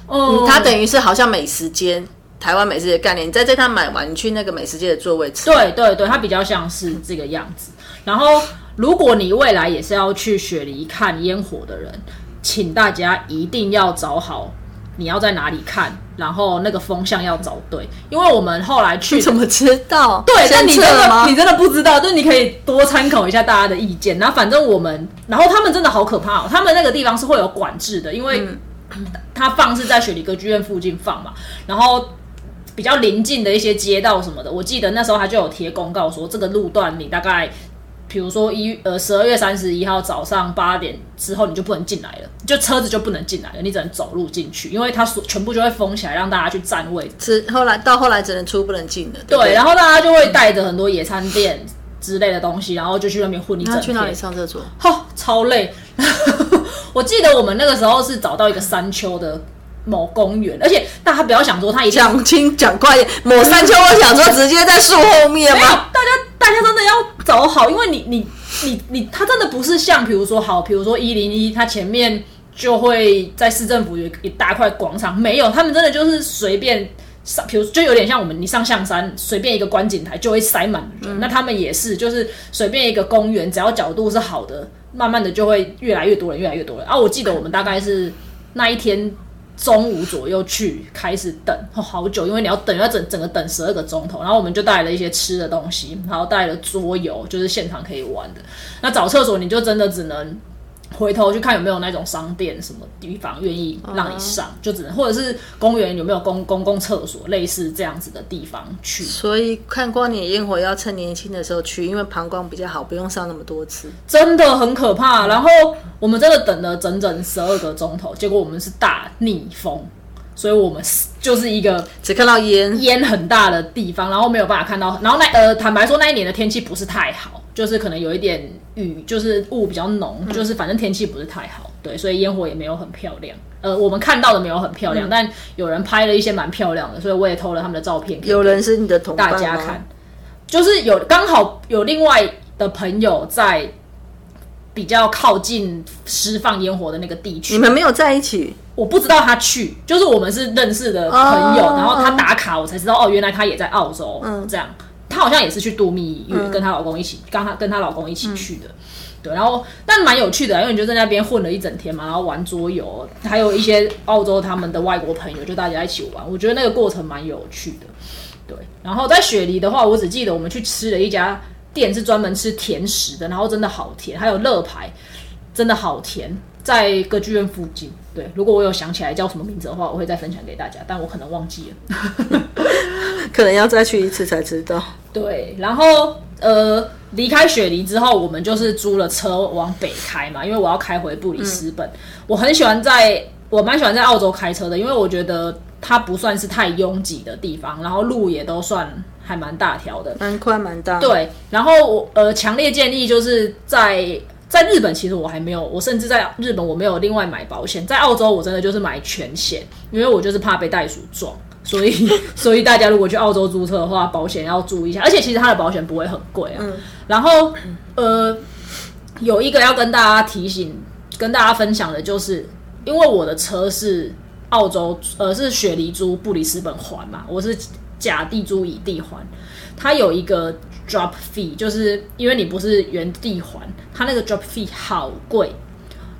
哦，它等于是好像美食街，台湾美食街的概念，你在这摊买完，你去那个美食街的座位吃。对对对，它比较像是这个样子。然后，如果你未来也是要去雪梨看烟火的人，请大家一定要找好你要在哪里看，然后那个风向要找对，因为我们后来去你怎么知道？对，但你真的吗？你真的不知道，就是你可以多参考一下大家的意见。然后反正我们，然后他们真的好可怕哦，他们那个地方是会有管制的，因为嗯 它放是在雪梨歌剧院附近放嘛，然后。比较临近的一些街道什么的，我记得那时候他就有贴公告说，这个路段你大概，比如说一呃十二月三十一号早上八点之后你就不能进来了，就车子就不能进来了，你只能走路进去，因为它所全部就会封起来，让大家去占位只后来到后来只能出不能进的。对对，对，然后大家就会带着很多野餐垫之类的东西，然后就去那边混一整天。去哪里上厕所？哦，超累。我记得我们那个时候是找到一个山丘的某公园，而且大家不要想说他一定讲清讲快一点。某山丘，我想说直接在树后面吗？大家大家真的要走好，因为你你你你，它真的不是像比如说好，比如说一零一，它前面就会在市政府有一大块广场，没有，他们真的就是随便上，比如就有点像我们你上象山，随便一个观景台就会塞满人，那他们也是，就是随便一个公园，只要角度是好的，慢慢的就会越来越多人，越来越多人。啊，我记得我们大概是那一天。中午左右去开始等，好久，因为你要等，要整整个等十二个钟头。然后我们就带了一些吃的东西，然后带了桌游，就是现场可以玩的。那找厕所你就真的只能回头去看有没有那种商店什么地方愿意让你上，就只能或者是公园有没有公公共厕所，类似这样子的地方去。所以看光年烟火要趁年轻的时候去，因为膀胱比较好，不用上那么多次。真的很可怕。然后我们真的等了整整十二个钟头，结果我们是大逆风，所以我们是就是一个只看到烟，烟很大的地方，然后没有办法看到。然后那呃，坦白说那一年的天气不是太好，就是可能有一点雨，就是雾比较浓，就是反正天气不是太好，对，所以烟火也没有很漂亮。呃，我们看到的没有很漂亮，但有人拍了一些蛮漂亮的，所以我也偷了他们的照片给有人是你的同大家看。就是有刚好有另外的朋友在比较靠近释放烟火的那个地区。你，们没有在一起，我不知道他去，就是我们是认识的朋友，哦。然后他打卡，我才知道哦，原来他也在澳洲，嗯，这样，他好像也是去度蜜月，跟她老公一起，跟她跟她老公一起去的。对，然后但蛮有趣的啊，因为你就在那边混了一整天嘛，然后玩桌游，还有一些澳洲他们的外国朋友，就大家一起玩，我觉得那个过程蛮有趣的。对，然后在雪梨的话，我只记得我们去吃了一家店，是专门吃甜食的，然后真的好甜，还有乐牌，真的好甜，在歌剧院附近。对，如果我有想起来叫什么名字的话，我会再分享给大家，但我可能忘记了。可能要再去一次才知道。对，然后呃，离开雪梨之后，我们就是租了车往北开嘛，因为我要开回布里斯本。我很喜欢在，我蛮喜欢在澳洲开车的，因为我觉得它不算是太拥挤的地方，然后路也都算还蛮大条的。蛮宽蛮大。对，然后我呃强烈建议就是在在日本，其实我还没有，我甚至在日本我没有另外买保险，在澳洲我真的就是买全险，因为我就是怕被袋鼠撞，所以 所以大家如果去澳洲租车的话，保险要注意一下，而且其实它的保险不会很贵啊。然后呃有一个要跟大家提醒、跟大家分享的就是，因为我的车是澳洲呃是雪梨租布里斯本还嘛，我是甲地租乙地还，它有一个 drop fee，就是因为你不是原地还，它那个 drop fee 好贵。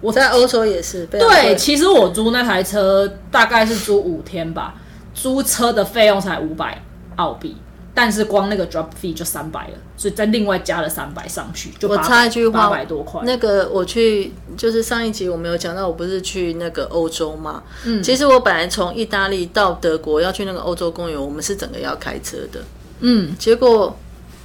我在欧洲也是。对，其实我租那台车大概是租五天吧，租车的费用才五百澳币，但是光那个 drop fee 就三百了，所以再另外加了三百上去，就我插一句话，八百多块。那个我去，就是上一集我没有讲到，我不是去那个欧洲嘛？嗯，其实我本来从意大利到德国要去那个欧洲公园，我们是整个要开车的。嗯，结果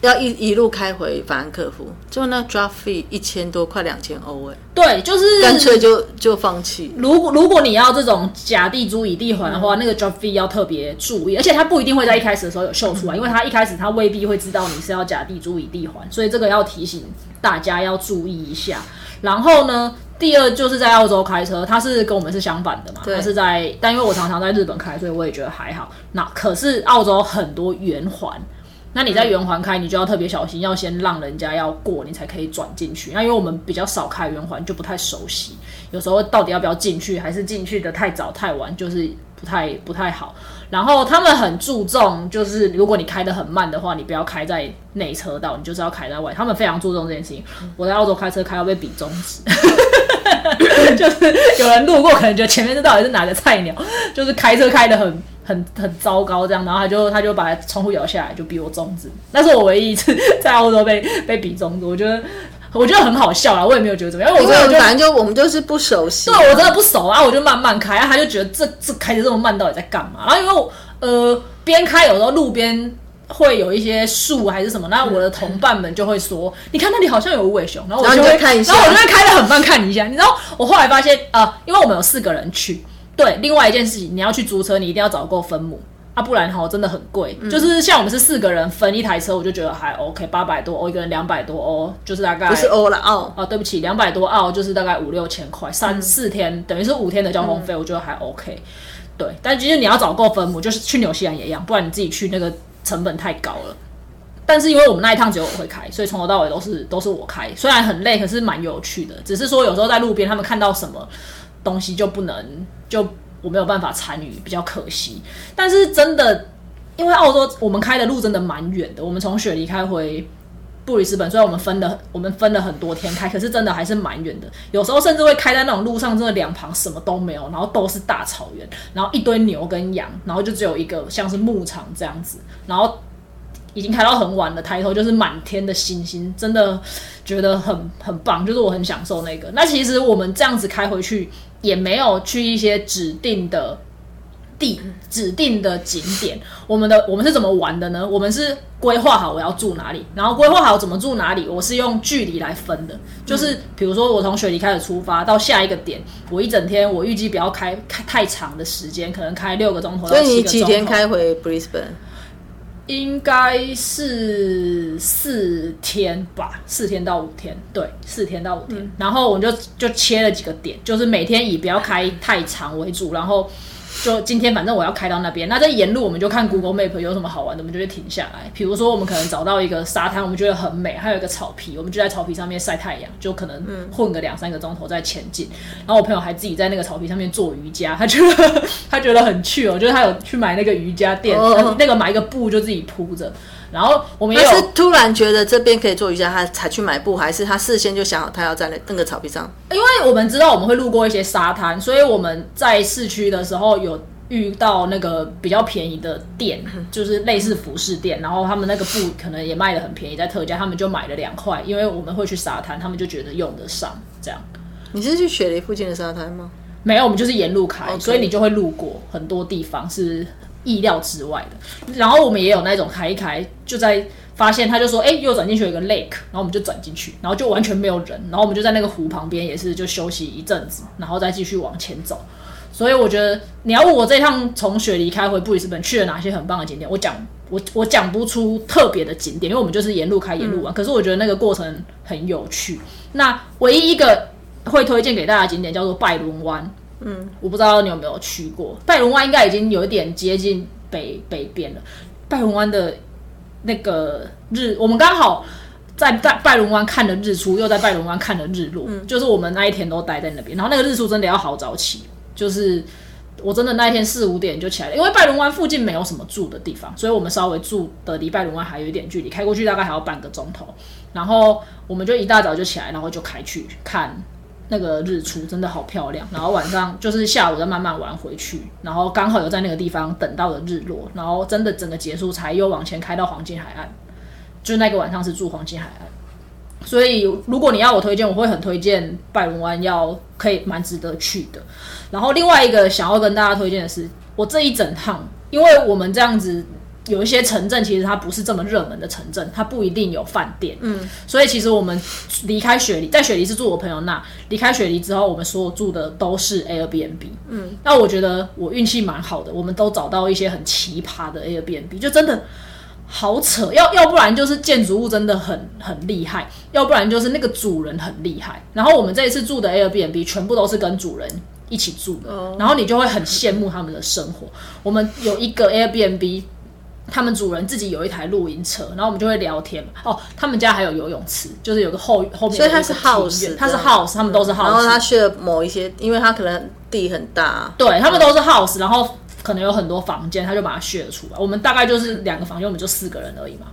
要一一路开回法兰克福，就那 drop fee 一千多，快两千欧哎，对，就是干脆就就放弃。如果如果你要这种假地租以地还的话，那个 drop fee 要特别注意，而且它不一定会在一开始的时候有秀出来，因为它一开始它未必会知道你是要假地租以地还，所以这个要提醒大家要注意一下。然后呢，第二就是在澳洲开车，它是跟我们是相反的嘛，对它是在，但因为我常常在日本开，所以我也觉得还好。那可是澳洲很多圆环。那你在圆环开，你就要特别小心，要先让人家要过，你才可以转进去。那因为我们比较少开圆环，就不太熟悉，有时候到底要不要进去，还是进去的太早太晚，就是不太不太好。然后他们很注重，就是如果你开得很慢的话，你不要开在内车道，你就是要开在外。他们非常注重这件事情。我在澳洲开车开到被比中指，就是有人路过，可能觉得前面这到底是哪个菜鸟，就是开车开的很很很糟糕这样，然后他就他就把窗户摇下来，就比我中指。那是我唯一一次在澳洲被被比中指，我觉得我觉得很好笑啊，我也没有觉得怎么样，因为我真的就反正就我们就是不熟悉，对我真的不熟啊，我就慢慢开，啊、他就觉得这这开的这么慢，到底在干嘛？然后因为我呃边开，有时候路边会有一些树还是什么，那我的同伴们就会说，你看那里好像有无尾熊，然后我就会就看一下然后我就会开的很慢看一下。你知道，我后来发现呃，因为我们有四个人去，对，另外一件事情，你要去租车，你一定要找够分母。啊，不然哈真的很贵。嗯就是像我们是四个人分一台车，我就觉得还 OK，八百多欧一个人，两百多欧，就是大概不是欧了澳。啊，对不起，两百多澳就是大概五六千块，三四天等于是五天的交通费，我觉得还 OK。对，但其实你要找够分母，就是去纽西兰也一样，不然你自己去那个成本太高了。但是因为我们那一趟只有我会开，所以从头到尾都是都是我开，虽然很累，可是蛮有趣的。只是说有时候在路边他们看到什么东西就不能，就我没有办法参与，比较可惜。但是真的，因为澳洲我们开的路真的蛮远的，我们从雪梨开回布里斯本，虽然我们分了我们分了很多天开，可是真的还是蛮远的。有时候甚至会开在那种路上，真的两旁什么都没有，然后都是大草原，然后一堆牛跟羊，然后就只有一个像是牧场这样子，然后已经开到很晚了，抬头就是满天的星星，真的觉得很很棒，就是我很享受那个。那其实我们这样子开回去，也没有去一些指定的地、指定的景点。我们的我们是怎么玩的呢？我们是规划好我要住哪里，然后规划好怎么住哪里，我是用距离来分的。就是比如说我从雪梨开始出发到下一个点，我一整天我预计不要开开太长的时间，可能开六个钟头到所以你几。天开回 Brisbane？应该是四天吧，四天到五天，对，四天到五天。然后我们就就切了几个点，就是每天以不要开太长为主，然后就今天反正我要开到那边。那在沿路我们就看 Google Map 有什么好玩的，我们就会停下来。比如说我们可能找到一个沙滩，我们觉得很美，还有一个草皮，我们就在草皮上面晒太阳，就可能混个两三个钟头再前进。然后我朋友还自己在那个草皮上面做瑜伽，他觉得 他觉得很趣哦，就是他有去买那个瑜伽垫，哦那个买一个布就自己铺着。然后我们也是突然觉得这边可以做瑜伽，他才去买布，还是他事先就想好他要在那那个草皮上？因为我们知道我们会路过一些沙滩，所以我们在市区的时候有遇到那个比较便宜的店，就是类似服饰店，然后他们那个布可能也卖的很便宜，在特价，他们就买了两块，因为我们会去沙滩，他们就觉得用得上这样。你是去雪梨附近的沙滩吗？没有，我们就是沿路开所以你就会路过很多地方是意料之外的。然后我们也有那种开一开就在发现他就说，哎、右转进去有一个 lake，然后我们就转进去，然后就完全没有人，然后我们就在那个湖旁边也是就休息一阵子，然后再继续往前走。所以我觉得你要问我这趟从雪梨开回布里斯本去了哪些很棒的景点，我讲我我讲不出特别的景点，因为我们就是沿路开沿路玩。可是我觉得那个过程很有趣。那唯一一个会推荐给大家的景点叫做拜伦湾，嗯，我不知道你有没有去过。拜伦湾应该已经有一点接近北北边了。拜伦湾的那个日，我们刚好。在拜拜伦湾看了日出，又在拜伦湾看了日落，就是我们那一天都待在那边。然后那个日出真的要好早起，就是我真的那一天四五点就起来了，因为拜伦湾附近没有什么住的地方，所以我们稍微住的离拜伦湾还有一点距离，开过去大概还要半个钟头。然后我们就一大早就起来，然后就开去看那个日出，真的好漂亮。然后晚上就是下午再慢慢玩回去，然后刚好有在那个地方等到了日落，然后真的整个结束才又往前开到黄金海岸，就那个晚上是住黄金海岸。所以，如果你要我推荐，我会很推荐拜伦湾，要可以蛮值得去的。然后，另外一个想要跟大家推荐的是，我这一整趟，因为我们这样子有一些城镇，其实它不是这么热门的城镇，它不一定有饭店。嗯，所以其实我们离开雪梨，在雪梨是住我朋友那，离开雪梨之后，我们所有住的都是 Airbnb。嗯，那我觉得我运气蛮好的，我们都找到一些很奇葩的 Airbnb，就真的。好扯，要要不然就是建筑物真的很很厉害，要不然就是那个主人很厉害。然后我们这一次住的 Airbnb 全部都是跟主人一起住的，然后你就会很羡慕他们的生活。我们有一个 Airbnb，他们主人自己有一台露营车，然后我们就会聊天嘛。哦，他们家还有游泳池，就是有个后后面所以他是 house，院它是 house，他们都是 house，然后他去了某一些，因为他可能地很大，对他们都是 house，然后可能有很多房间，他就把它 share 出来。我们大概就是两个房间，我们就四个人而已嘛。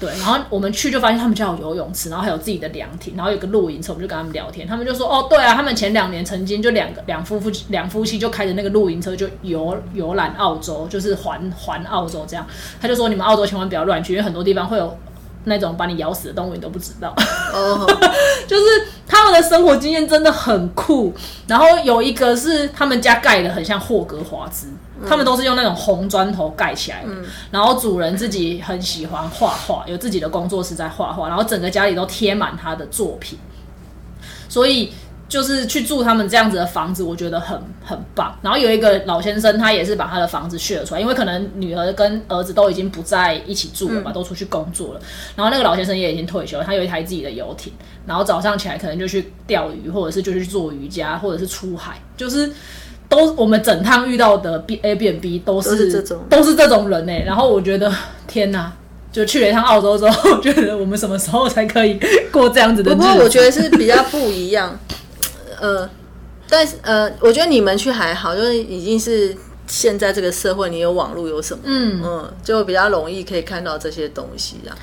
对，然后我们去就发现他们家有游泳池，然后还有自己的凉亭，然后有个露营车，我们就跟他们聊天，他们就说哦，对啊，他们前两年曾经就两个两夫妇两夫妻就开着那个露营车就游游览澳洲，就是环环澳洲这样。他就说你们澳洲千万不要乱去，因为很多地方会有那种把你咬死的动物，你都不知道。哦，就是他们的生活经验真的很酷。然后有一个是他们家盖的很像霍格华兹，他们都是用那种红砖头盖起来的。然后主人自己很喜欢画画，有自己的工作室在画画，然后整个家里都贴满他的作品。所以就是去住他们这样子的房子，我觉得很很棒。然后有一个老先生，他也是把他的房子 share 出来，因为可能女儿跟儿子都已经不在一起住了嘛，都出去工作了。然后那个老先生也已经退休，他有一台自己的游艇，然后早上起来可能就去钓鱼，或者是就去做瑜伽，或者是出海，就是。都我们整趟遇到的 B A B N B 都是这种。都是这种人呢、然后我觉得天哪，就去了一趟澳洲之后，我觉得我们什么时候才可以过这样子的日子？不过我觉得是比较不一样，呃，但是呃，我觉得你们去还好，就是已经是现在这个社会，你有网络有什么，嗯。嗯，就比较容易可以看到这些东西啊。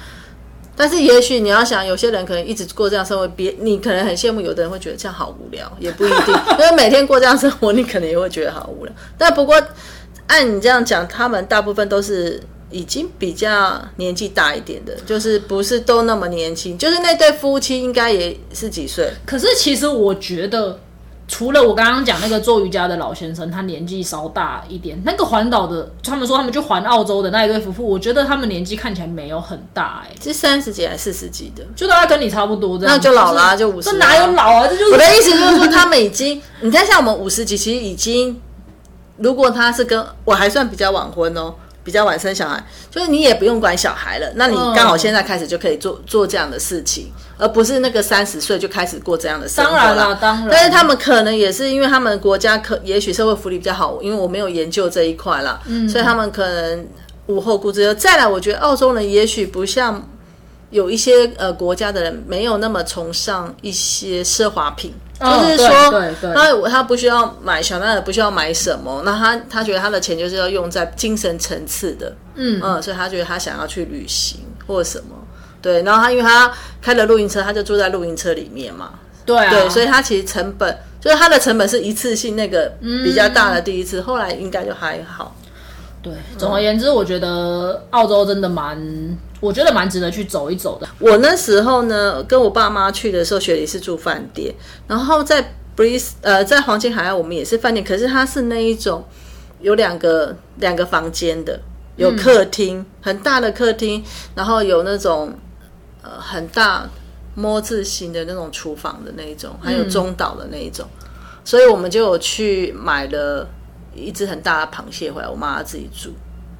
但是也许你要想，有些人可能一直过这样生活，别你可能很羡慕，有的人会觉得这样好无聊，也不一定。因为每天过这样生活，你可能也会觉得好无聊。但不过按你这样讲，他们大部分都是已经比较年纪大一点的，就是不是都那么年轻。就是那对夫妻应该也是几岁，可是其实我觉得，除了我刚刚讲那个做瑜伽的老先生，他年纪稍大一点，那个环岛的，他们说他们去环澳洲的那一对夫妇，我觉得他们年纪看起来没有很大、哎，是三十几还是四十几的？就大概跟你差不多这样，那就老了就五十这哪有老啊？这就是我的意思就是说，他们已经，你看像我们五十几，其实已经，如果他是跟我还算比较晚婚哦，比较晚生小孩，就是你也不用管小孩了，那你嗯刚好现在开始就可以做做这样的事情，而不是那个三十岁就开始过这样的生活当然。当然但是他们可能也是因为他们国家可也许社会福利比较好，因为我没有研究这一块啦，嗯所以他们可能无后顾之忧。再来，我觉得澳洲人也许不像有一些呃国家的人没有那么崇尚一些奢华品，嗯就是说对对对。他他不需要买小奈尔不需要买什么，那他他觉得他的钱就是要用在精神层次的，嗯。嗯，所以他觉得他想要去旅行或者什么。对，然后他因为他开了露营车，他就住在露营车里面嘛，对啊，对，所以他其实成本就是他的成本是一次性那个嗯。比较大的第一次，后来应该就还好。对，总而言之，我觉得澳洲真的蛮，我觉得蛮值得去走一走的。我那时候呢，跟我爸妈去的时候，雪梨是住饭店，然后在 Breeze 呃，在黄金海岸我们也是饭店，可是它是那一种有两个两个房间的，有客厅，很大的客厅，然后有那种呃很大摸字形的那种厨房的那一种，还有中岛的那一种，所以我们就有去买了一只很大的螃蟹回来，我妈自己煮，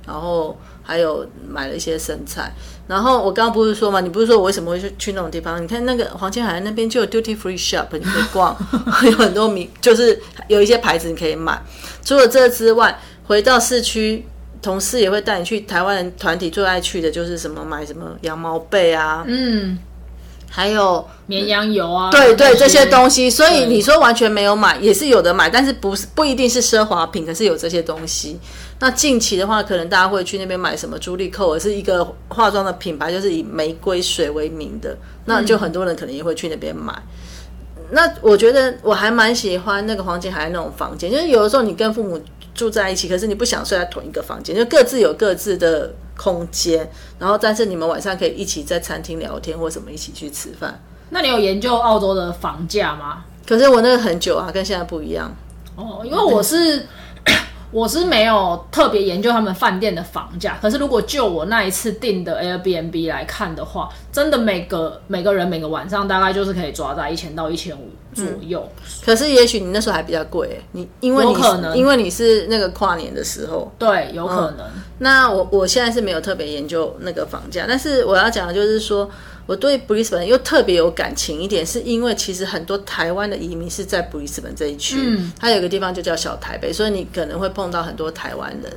然后还有买了一些生菜。然后我刚刚不是说嘛，你不是说我为什么会去去那种地方？你看那个黄金海岸那边就有 duty free shop，你可以逛，有很多名，就是有一些牌子你可以买。除了这之外，回到市区，同事也会带你去台湾人团体最爱去的就是什么买什么羊毛被啊，嗯，还有绵羊油啊，对对这些东西。所以你说完全没有买，也是有的买，但是不是不一定是奢华品，可是有这些东西。那近期的话，可能大家会去那边买什么朱莉蔻，是一个化妆的品牌，就是以玫瑰水为名的，那就很多人可能也会去那边买。那我觉得我还蛮喜欢那个黄金海岸那种房间，就是有的时候你跟父母住在一起，可是你不想睡在同一个房间，就各自有各自的空间，然后但是你们晚上可以一起在餐厅聊天或什么一起去吃饭。那你有研究澳洲的房价吗？可是我那个很久啊，跟现在不一样。哦，因为我是我是没有特别研究他们饭店的房价，可是如果就我那一次订的 Airbnb 来看的话，真的每个每个人每个晚上大概就是可以抓在一千到一千五左右。可是也许你那时候还比较贵欸，你因为你有可能因为你是那个跨年的时候。对，有可能。那我我现在是没有特别研究那个房价，但是我要讲的就是说，我对 Brisbane 又特别有感情一点，是因为其实很多台湾的移民是在 Brisbane 这一区，嗯它有个地方就叫小台北，所以你可能会碰到很多台湾人。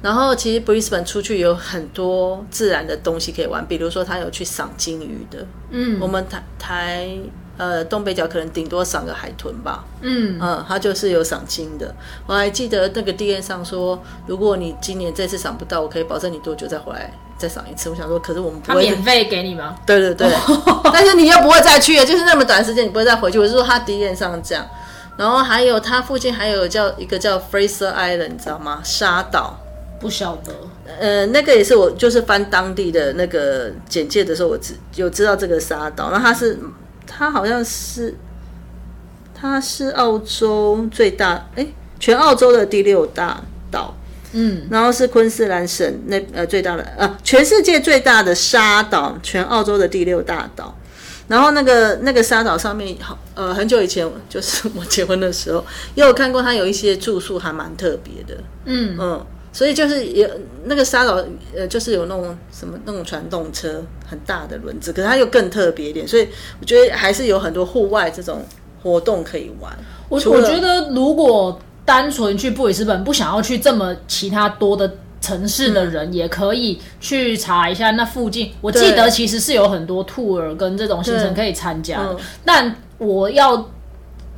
然后其实 Brisbane 出去有很多自然的东西可以玩，比如说他有去赏金鱼的，嗯我们台台呃东北角可能顶多赏个海豚吧，嗯，嗯，他就是有赏金的。我还记得那个 D N 上说，如果你今年这次赏不到，我可以保证你多久再回来再赏一次。我想说，可是我们不会，免费给你吗？对对对，但是你又不会再去了，就是那么短时间，你不会再回去。我是说他 D N 上这样，然后还有它附近还有叫一个叫 Fraser Island，你知道吗？沙岛。不晓得。呃，那个也是我就是翻当地的那个简介的时候，我知有知道这个沙岛。那它是它好像是它是澳洲最大，哎，全澳洲的第六大岛，嗯，然后是昆士兰省那呃最大的呃全世界最大的沙岛，全澳洲的第六大岛。然后那个那个沙岛上面，好呃很久以前就是我结婚的时候，也有看过它有一些住宿还蛮特别的，嗯嗯，所以就是有那个沙岛，呃，就是有那种什么那种传动车，很大的轮子，可是它又更特别一点，所以我觉得还是有很多户外这种活动可以玩。我我觉得如果单纯去布里斯本，不想要去这么其他多的城市的人，也可以去查一下那附近。我记得其实是有很多 tour 跟这种行程可以参加的嗯，但我要。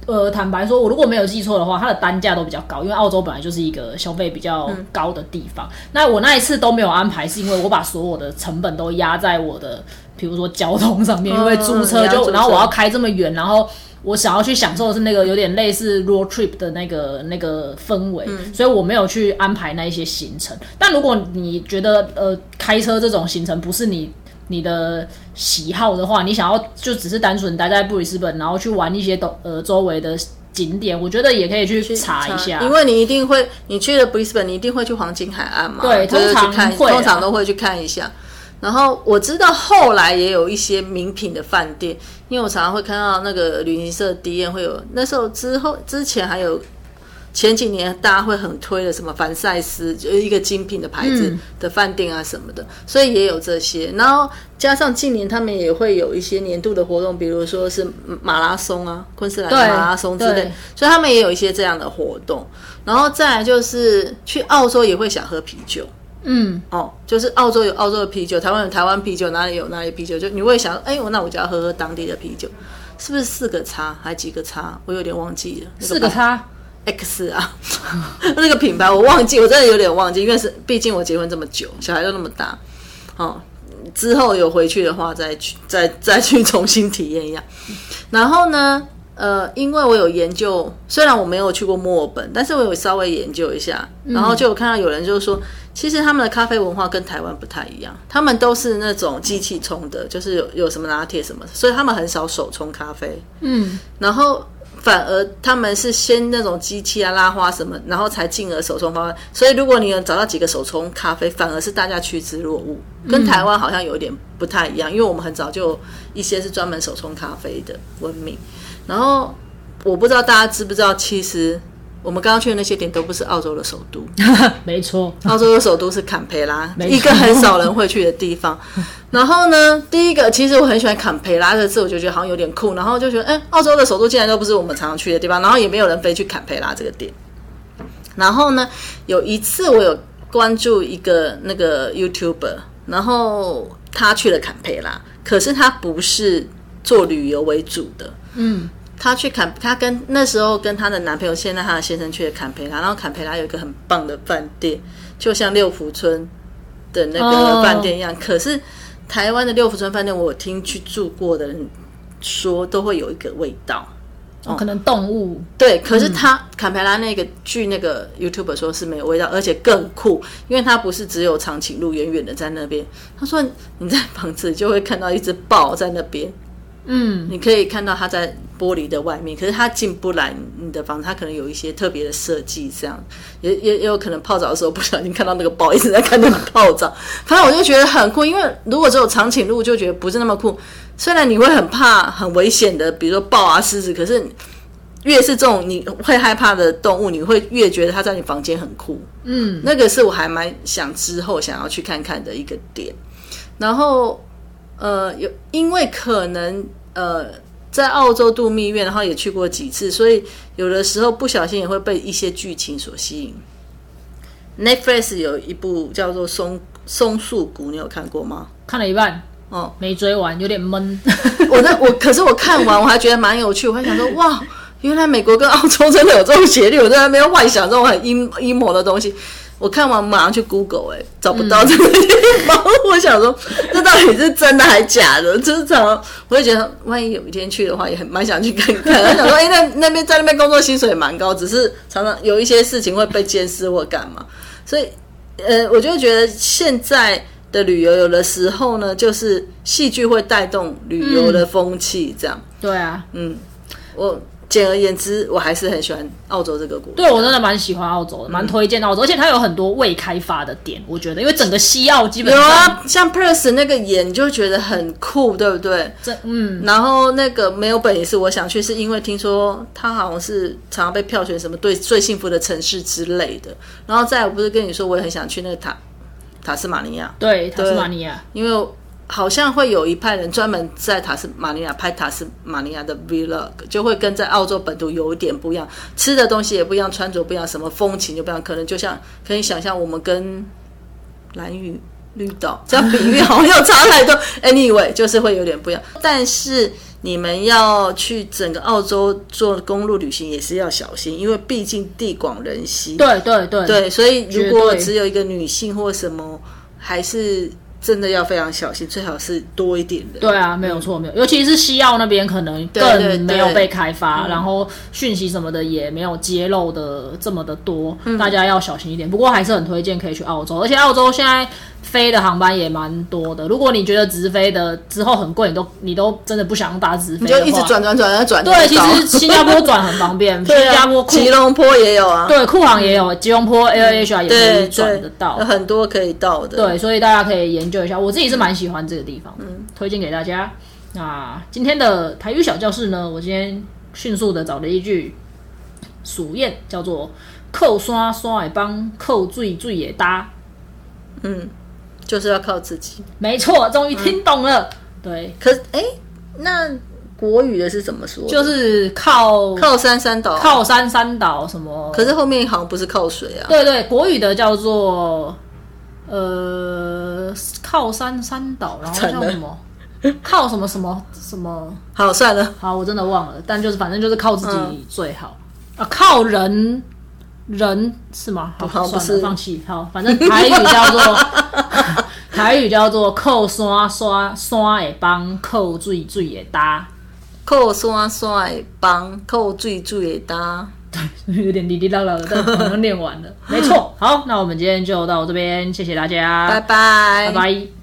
呃，坦白说，我如果没有记错的话，它的单价都比较高，因为澳洲本来就是一个消费比较高的地方。那我那一次都没有安排，是因为我把所有的成本都压在我的，比如说交通上面，因为租车就，然后我要开这么远，然后我想要去享受的是那个有点类似 road trip 的那个那个氛围，所以我没有去安排那一些行程。但如果你觉得呃开车这种行程不是你你的喜好的话，你想要就只是单纯待在布里斯本，然后去玩一些东呃周围的景点，我觉得也可以去查一下。因为你一定会，你去了 Brisbane，你一定会去黄金海岸嘛？对就是通常通常都会去看一下。然后我知道后来也有一些名品的饭店，因为我常常会看到那个旅行社 D N 会有，那时候之后之前还有前几年大家会很推的什么凡赛斯，就是一个精品的牌子嗯的饭店啊什么的，所以也有这些。然后加上近年他们也会有一些年度的活动，比如说是马拉松啊，昆士兰马拉松之类，所以他们也有一些这样的活动。然后再来就是去澳洲也会想喝啤酒。嗯，哦，就是澳洲有澳洲的啤酒，台湾有台湾啤酒，哪里有哪里啤酒，就你会想，哎，我那我就要喝喝当地的啤酒，是不是四个叉还几个叉？我有点忘记了，那四个叉，X 啊，那个品牌我忘记，我真的有点忘记，因为是毕竟我结婚这么久，小孩都那么大，哦，之后有回去的话再去再再去重新体验一下。然后呢，呃，因为我有研究，虽然我没有去过墨尔本，但是我有稍微研究一下，然后就有看到有人就是说，其实他们的咖啡文化跟台湾不太一样，他们都是那种机器冲的，就是有有什么拿铁什么，所以他们很少手冲咖啡。嗯，然后反而他们是先那种机器啊拉花什么，然后才进而手冲方案。所以如果你能找到几个手冲咖啡，反而是大家趋之若鹜，跟台湾好像有点不太一样，因为我们很早就一些是专门手冲咖啡的文明。然后我不知道大家知不知道，其实我们刚刚去的那些点都不是澳洲的首都，没错，澳洲的首都是坎培拉，一个很少人会去的地方。然后呢，第一个其实我很喜欢坎培拉这个字，我就觉得好像有点酷，然后就觉得，哎，澳洲的首都竟然都不是我们常常去的地方，然后也没有人飞去坎培拉这个点。然后呢，有一次我有关注一个那个 YouTuber，然后他去了坎培拉，可是他不是做旅游为主的，嗯，她去坎，她跟那时候跟她的男朋友，现在她的先生去了坎培拉，然后坎培拉有一个很棒的饭店，就像六福村的那哦个饭店一样。可是台湾的六福村饭店，我听去住过的人说，都会有一个味道。哦，可能动物对，可是他坎培拉那个据那个 YouTube 说是没有味道，而且更酷，因为他不是只有长颈鹿远远的在那边。他说你在房子里就会看到一只豹在那边，嗯，你可以看到它在玻璃的外面，可是它进不来你的房子，它可能有一些特别的设计，这样。也也也有可能泡澡的时候不小心看到那个包一直在看那个泡澡，反正我就觉得很酷，因为如果只有长颈鹿就觉得不是那么酷，虽然你会很怕很危险的，比如说豹啊、狮子，可是越是这种你会害怕的动物，你会越觉得它在你房间很酷。嗯，那个是我还蛮想之后想要去看看的一个点。然后呃，有因为可能呃在澳洲度蜜月，然后也去过几次，所以有的时候不小心也会被一些剧情所吸引。Netflix 有一部叫做《松松树谷》，你有看过吗？看了一半哦，没追完，有点闷。我那我可是我看完我还觉得蛮有趣，我还想说哇，原来美国跟澳洲真的有这种协力，我在那边幻想这种很阴阴谋的东西。我看完马上去 Google，哎、找不到这个地方。我想说，这到底是真的还假的？就是常，我就觉得，万一有一天去的话，也很蛮想去看看。我想说，哎、那那边在那边工作薪水也蛮高，只是常常有一些事情会被监视或干嘛。所以，呃，我就觉得现在的旅游有的时候呢，就是戏剧会带动旅游的风气，这样。对啊，嗯我简而言之，我还是很喜欢澳洲这个国家。对我真的蛮喜欢澳洲的，嗯蛮推荐澳洲，而且它有很多未开发的点，我觉得，因为整个西澳基本有上，啊，像 Perth 那个演，你就会觉得很酷，对不对？这嗯，然后那个没有本也是我想去，是因为听说它好像是常常被票选什么对最幸福的城市之类的。然后再我不是跟你说，我也很想去那个塔塔斯马尼亚，对，塔斯马尼亚，因为好像会有一派人专门在塔斯马尼亚拍塔斯马尼亚的 vlog，就会跟在澳洲本土有一点不一样，吃的东西也不一样，穿着不一样，什么风情就不一样，可能就像可以想象我们跟蓝屿。绿岛这样比喻好像又差太多，anyway 就是会有点不一样。但是你们要去整个澳洲做公路旅行也是要小心，因为毕竟地广人稀。对对对对，所以如果只有一个女性或什么，还是真的要非常小心，最好是多一点的。对啊，没有错，没有，尤其是西澳那边可能更没有被开发，然后讯息什么的也没有揭露的这么的多，大家要小心一点。不过还是很推荐可以去澳洲，而且澳洲现在飞的航班也蛮多的。如果你觉得直飞的之后很贵，你都你都真的不想搭直飞就一直转转转转转。对，其实新加坡转很方便，新加坡库吉隆坡也有啊，对库航也有，吉隆坡 LHR 也可以转得到。很多可以到的。对，所以大家可以研究一下。我自己是蛮喜欢这个地方嗯，推荐给大家。那今天的台语小教室呢，我今天迅速的找了一句俗谚，叫做“扣山山也帮，扣水水也搭就是要靠自己。”。没错，终于听懂了。对，可哎，那国语的是怎么说？就是靠靠山山倒，靠山山倒什么。可是后面好像不是靠水啊。对对，国语的叫做呃靠山山倒，然后叫什么？靠什么什么什么？好，算了，好，我真的忘了，但就是反正就是靠自嗯己最好、啊，靠人人是吗？好，算了，好不是放弃。好，反正台语叫做 台语叫做扣山山山会帮，靠水水会搭，靠山山会帮，靠水水会搭。对有点滴滴答答的，但好像念完了。没错，好，那我们今天就到这边，谢谢大家，拜拜，拜拜